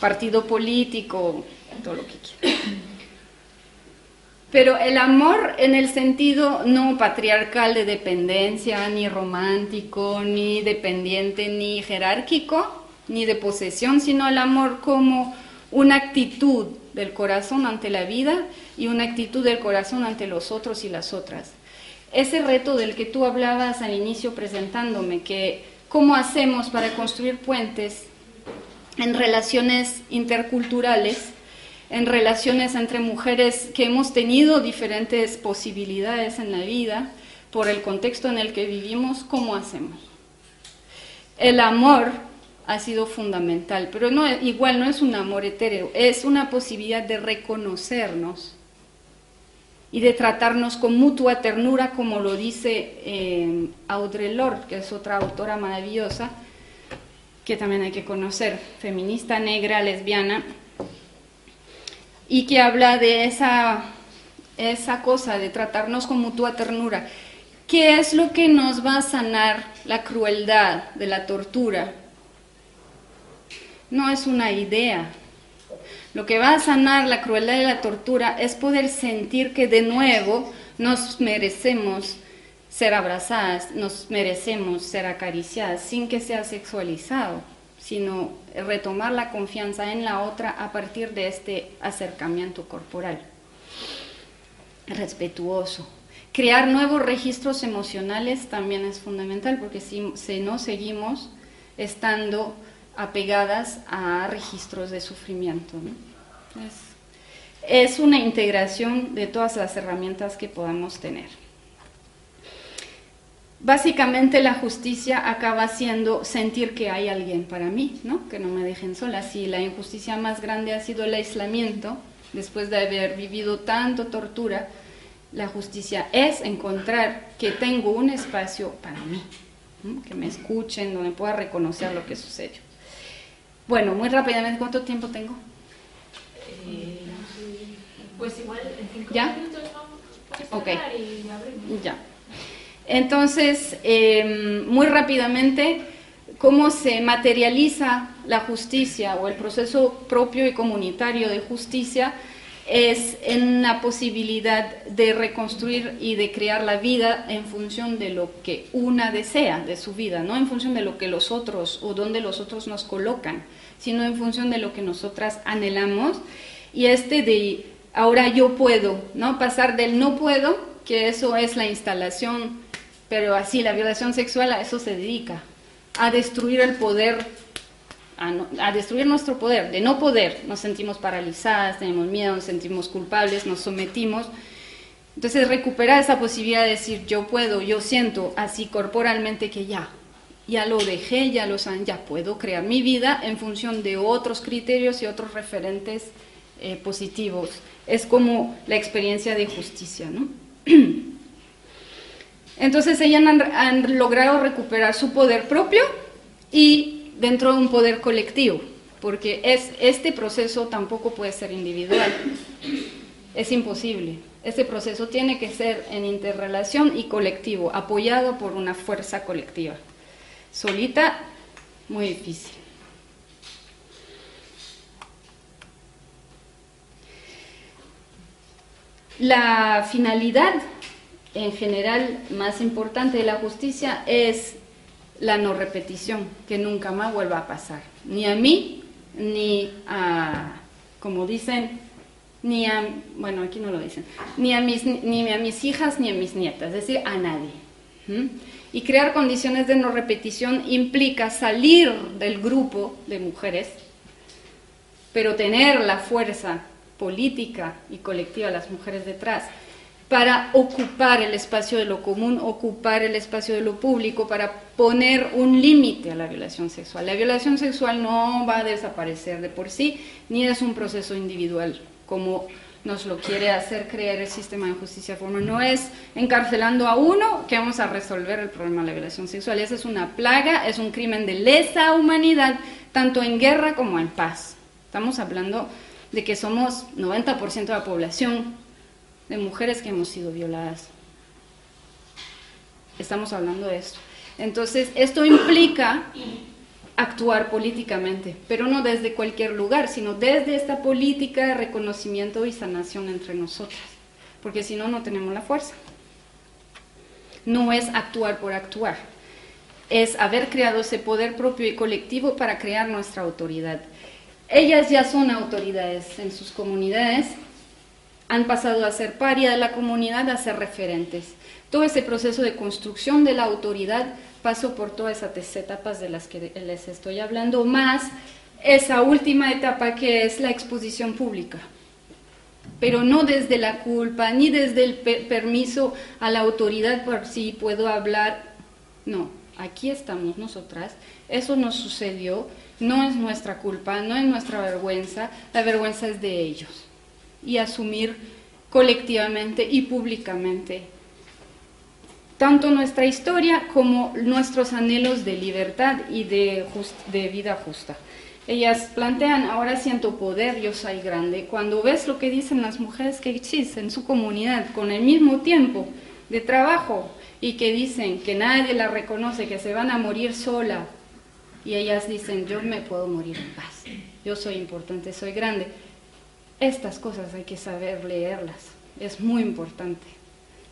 partido político, todo lo que quiera. Pero el amor en el sentido no patriarcal de dependencia, ni romántico, ni dependiente, ni jerárquico, ni de posesión, sino el amor como una actitud del corazón ante la vida y una actitud del corazón ante los otros y las otras. Ese reto del que tú hablabas al inicio presentándome, que cómo hacemos para construir puentes en relaciones interculturales, en relaciones entre mujeres que hemos tenido diferentes posibilidades en la vida, por el contexto en el que vivimos, ¿cómo hacemos? El amor ha sido fundamental, pero no, igual no es un amor etéreo, es una posibilidad de reconocernos y de tratarnos con mutua ternura, como lo dice eh, Audre Lorde, que es otra autora maravillosa, que también hay que conocer, feminista negra, lesbiana, y que habla de esa, esa cosa de tratarnos con mutua ternura. ¿Qué es lo que nos va a sanar la crueldad de la tortura? No es una idea. Lo que va a sanar la crueldad y la tortura es poder sentir que de nuevo nos merecemos ser abrazadas, nos merecemos ser acariciadas sin que sea sexualizado sino retomar la confianza en la otra a partir de este acercamiento corporal respetuoso. Crear nuevos registros emocionales también es fundamental porque si, no seguimos estando apegadas a registros de sufrimiento. es una integración de todas las herramientas que podamos tener. Básicamente la justicia acaba siendo sentir que hay alguien para mí, ¿no? que no me dejen sola. Si la injusticia más grande ha sido el aislamiento, después de haber vivido tanto tortura, la justicia es encontrar que tengo un espacio para mí, que me escuchen, donde pueda reconocer lo que sucedió. Bueno, muy rápidamente, ¿cuánto tiempo tengo? Eh, pues igual en cinco ¿Ya? minutos vamos Ok. y abrimos. Ya. Entonces, em, muy rápidamente, cómo se materializa la justicia o el proceso propio y comunitario de justicia es en la posibilidad de reconstruir y de crear la vida en función de lo que una desea de su vida, no en función de lo que los otros o donde los otros nos colocan, sino en función de lo que nosotras anhelamos. Y este de ahora yo puedo, ¿no? Pasar del no puedo, que eso es la instalación pero así la violación sexual a eso se dedica, a destruir el poder, a, destruir nuestro poder, de no poder, nos sentimos paralizadas, tenemos miedo, nos sentimos culpables, nos sometimos. Entonces recuperar esa posibilidad de decir yo puedo, yo siento así corporalmente que ya, ya lo dejé, ya lo saben, ya puedo crear mi vida en función de otros criterios y otros referentes eh, positivos. Es como la experiencia de justicia, ¿no? [CLEARS THROAT] Entonces ellas han, logrado recuperar su poder propio y dentro de un poder colectivo, porque es, este proceso tampoco puede ser individual, es imposible. Este proceso tiene que ser en interrelación y colectivo, apoyado por una fuerza colectiva. Solita, muy difícil. La finalidad en general más importante de la justicia es la no repetición, que nunca más vuelva a pasar, ni a mí, ni a, como dicen, ni a, bueno, aquí no lo dicen, ni a mis, ni a mis hijas, ni a mis nietas, es decir, a nadie. Y crear condiciones de no repetición implica salir del grupo de mujeres, pero tener la fuerza política y colectiva, las mujeres detrás, para ocupar el espacio de lo común, ocupar el espacio de lo público, para poner un límite a la violación sexual. La violación sexual no va a desaparecer de por sí, ni es un proceso individual, como nos lo quiere hacer creer el sistema de justicia forma. No es encarcelando a uno que vamos a resolver el problema de la violación sexual. Esa es una plaga, es un crimen de lesa humanidad, tanto en guerra como en paz. Estamos hablando de que somos 90% de la población de mujeres que hemos sido violadas. Estamos hablando de esto. Entonces, esto implica actuar políticamente, pero no desde cualquier lugar, sino desde esta política de reconocimiento y sanación entre nosotras, porque si no, no tenemos la fuerza. No es actuar por actuar, es haber creado ese poder propio y colectivo para crear nuestra autoridad. Ellas ya son autoridades en sus comunidades, han pasado a ser paria de la comunidad, a ser referentes. Todo ese proceso de construcción de la autoridad paso por todas esas etapas de las que les estoy hablando, más esa última etapa que es la exposición pública. Pero no desde la culpa, ni desde el permiso a la autoridad por si puedo hablar. No, aquí estamos nosotras, eso nos sucedió, no es nuestra culpa, no es nuestra vergüenza, la vergüenza es de ellos. Y asumir colectivamente y públicamente tanto nuestra historia como nuestros anhelos de libertad y de, vida justa. Ellas plantean, ahora siento poder, yo soy grande. Cuando ves lo que dicen las mujeres que existen en su comunidad con el mismo tiempo de trabajo y que dicen que nadie la reconoce, que se van a morir sola, y ellas dicen, yo me puedo morir en paz, yo soy importante, soy grande. Estas cosas hay que saber leerlas, es muy importante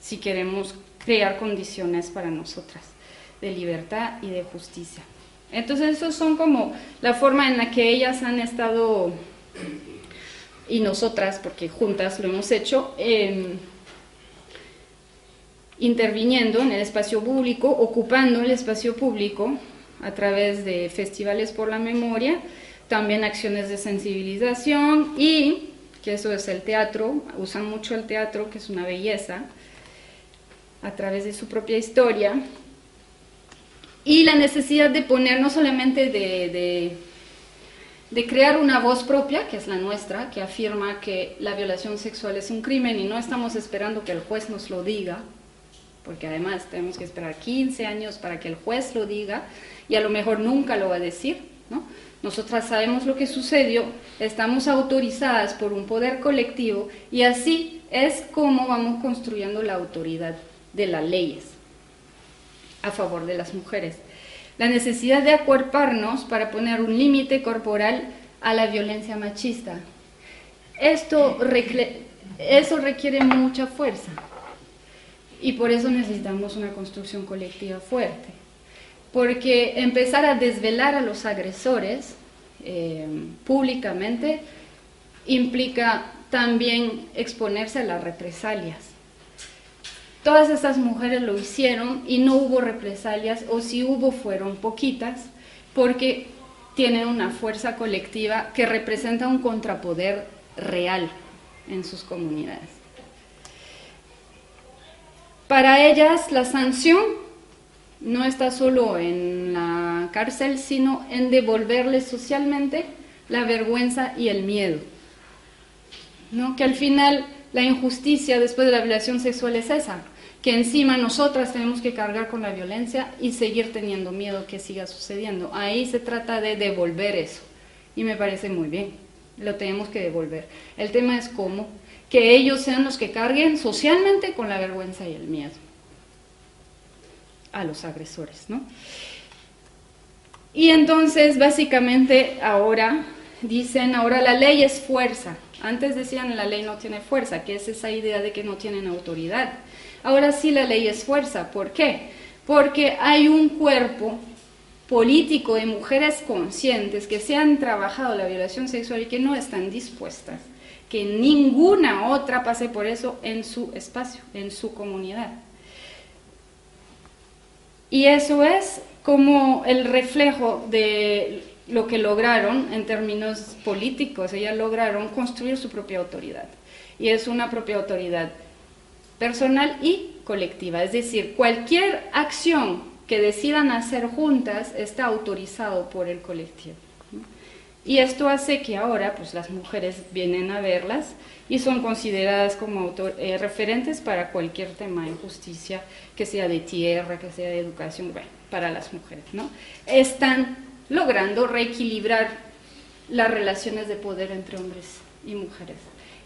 si queremos crear condiciones para nosotras de libertad y de justicia. Entonces, esos son como la forma en la que ellas han estado, y nosotras, porque juntas lo hemos hecho, em, interviniendo en el espacio público, ocupando el espacio público a través de festivales por la memoria, también acciones de sensibilización y, que eso es el teatro, usan mucho el teatro, que es una belleza, a través de su propia historia, y la necesidad de poner no solamente de, de, crear una voz propia, que es la nuestra, que afirma que la violación sexual es un crimen y no estamos esperando que el juez nos lo diga, porque además tenemos que esperar 15 años para que el juez lo diga y a lo mejor nunca lo va a decir, ¿no? Nosotras sabemos lo que sucedió, estamos autorizadas por un poder colectivo y así es como vamos construyendo la autoridad de las leyes a favor de las mujeres. La necesidad de acuerparnos para poner un límite corporal a la violencia machista. Esto eso requiere mucha fuerza y por eso necesitamos una construcción colectiva fuerte. Porque empezar a desvelar a los agresores eh, públicamente implica también exponerse a las represalias Todas estas mujeres lo hicieron y no hubo represalias, o si hubo fueron poquitas, porque tienen una fuerza colectiva que representa un contrapoder real en sus comunidades. Para ellas la sanción no está solo en la cárcel, sino en devolverles socialmente la vergüenza y el miedo. ¿No? Que al final la injusticia después de la violación sexual es esa, que encima nosotras tenemos que cargar con la violencia y seguir teniendo miedo que siga sucediendo. Ahí se trata de devolver eso y me parece muy bien, lo tenemos que devolver. El tema es cómo, que ellos sean los que carguen socialmente con la vergüenza y el miedo a los agresores, ¿no? Y entonces, básicamente, ahora dicen, ahora la ley es fuerza. Antes decían la ley no tiene fuerza, que es esa idea de que no tienen autoridad. Ahora sí la ley es fuerza. ¿Por qué? Porque hay un cuerpo político de mujeres conscientes que se han trabajado la violación sexual y que no están dispuestas que ninguna otra pase por eso en su espacio, en su comunidad. Y eso es como el reflejo de lo que lograron en términos políticos, ellas lograron construir su propia autoridad. Y es una propia autoridad personal y colectiva. Es decir, cualquier acción que decidan hacer juntas está autorizado por el colectivo. Y esto hace que ahora pues, las mujeres vienen a verlas y son consideradas como eh, referentes para cualquier tema de justicia, que sea de tierra, que sea de educación, bueno, para las mujeres. ¿no? Están logrando reequilibrar las relaciones de poder entre hombres y mujeres.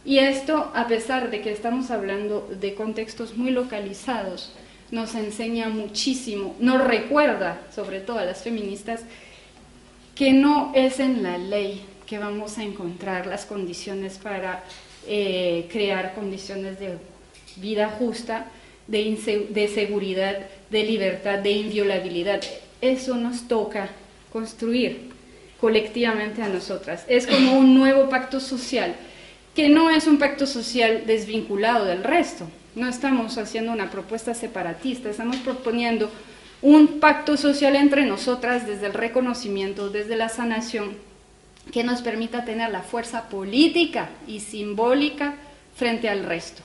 Y esto, a pesar de que estamos hablando de contextos muy localizados, nos enseña muchísimo, nos recuerda, sobre todo a las feministas, que no es en la ley que vamos a encontrar las condiciones para eh, crear condiciones de vida justa, de, de seguridad, de libertad, de inviolabilidad. Eso nos toca construir colectivamente a nosotras. Es como un nuevo pacto social, que no es un pacto social desvinculado del resto. No estamos haciendo una propuesta separatista, estamos proponiendo un pacto social entre nosotras desde el reconocimiento, desde la sanación, que nos permita tener la fuerza política y simbólica frente al resto,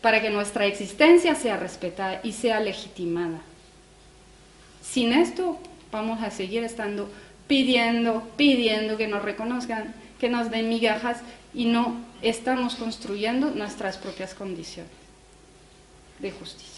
para que nuestra existencia sea respetada y sea legitimada. Sin esto vamos a seguir estando pidiendo, pidiendo que nos reconozcan, que nos den migajas y no estamos construyendo nuestras propias condiciones de justicia.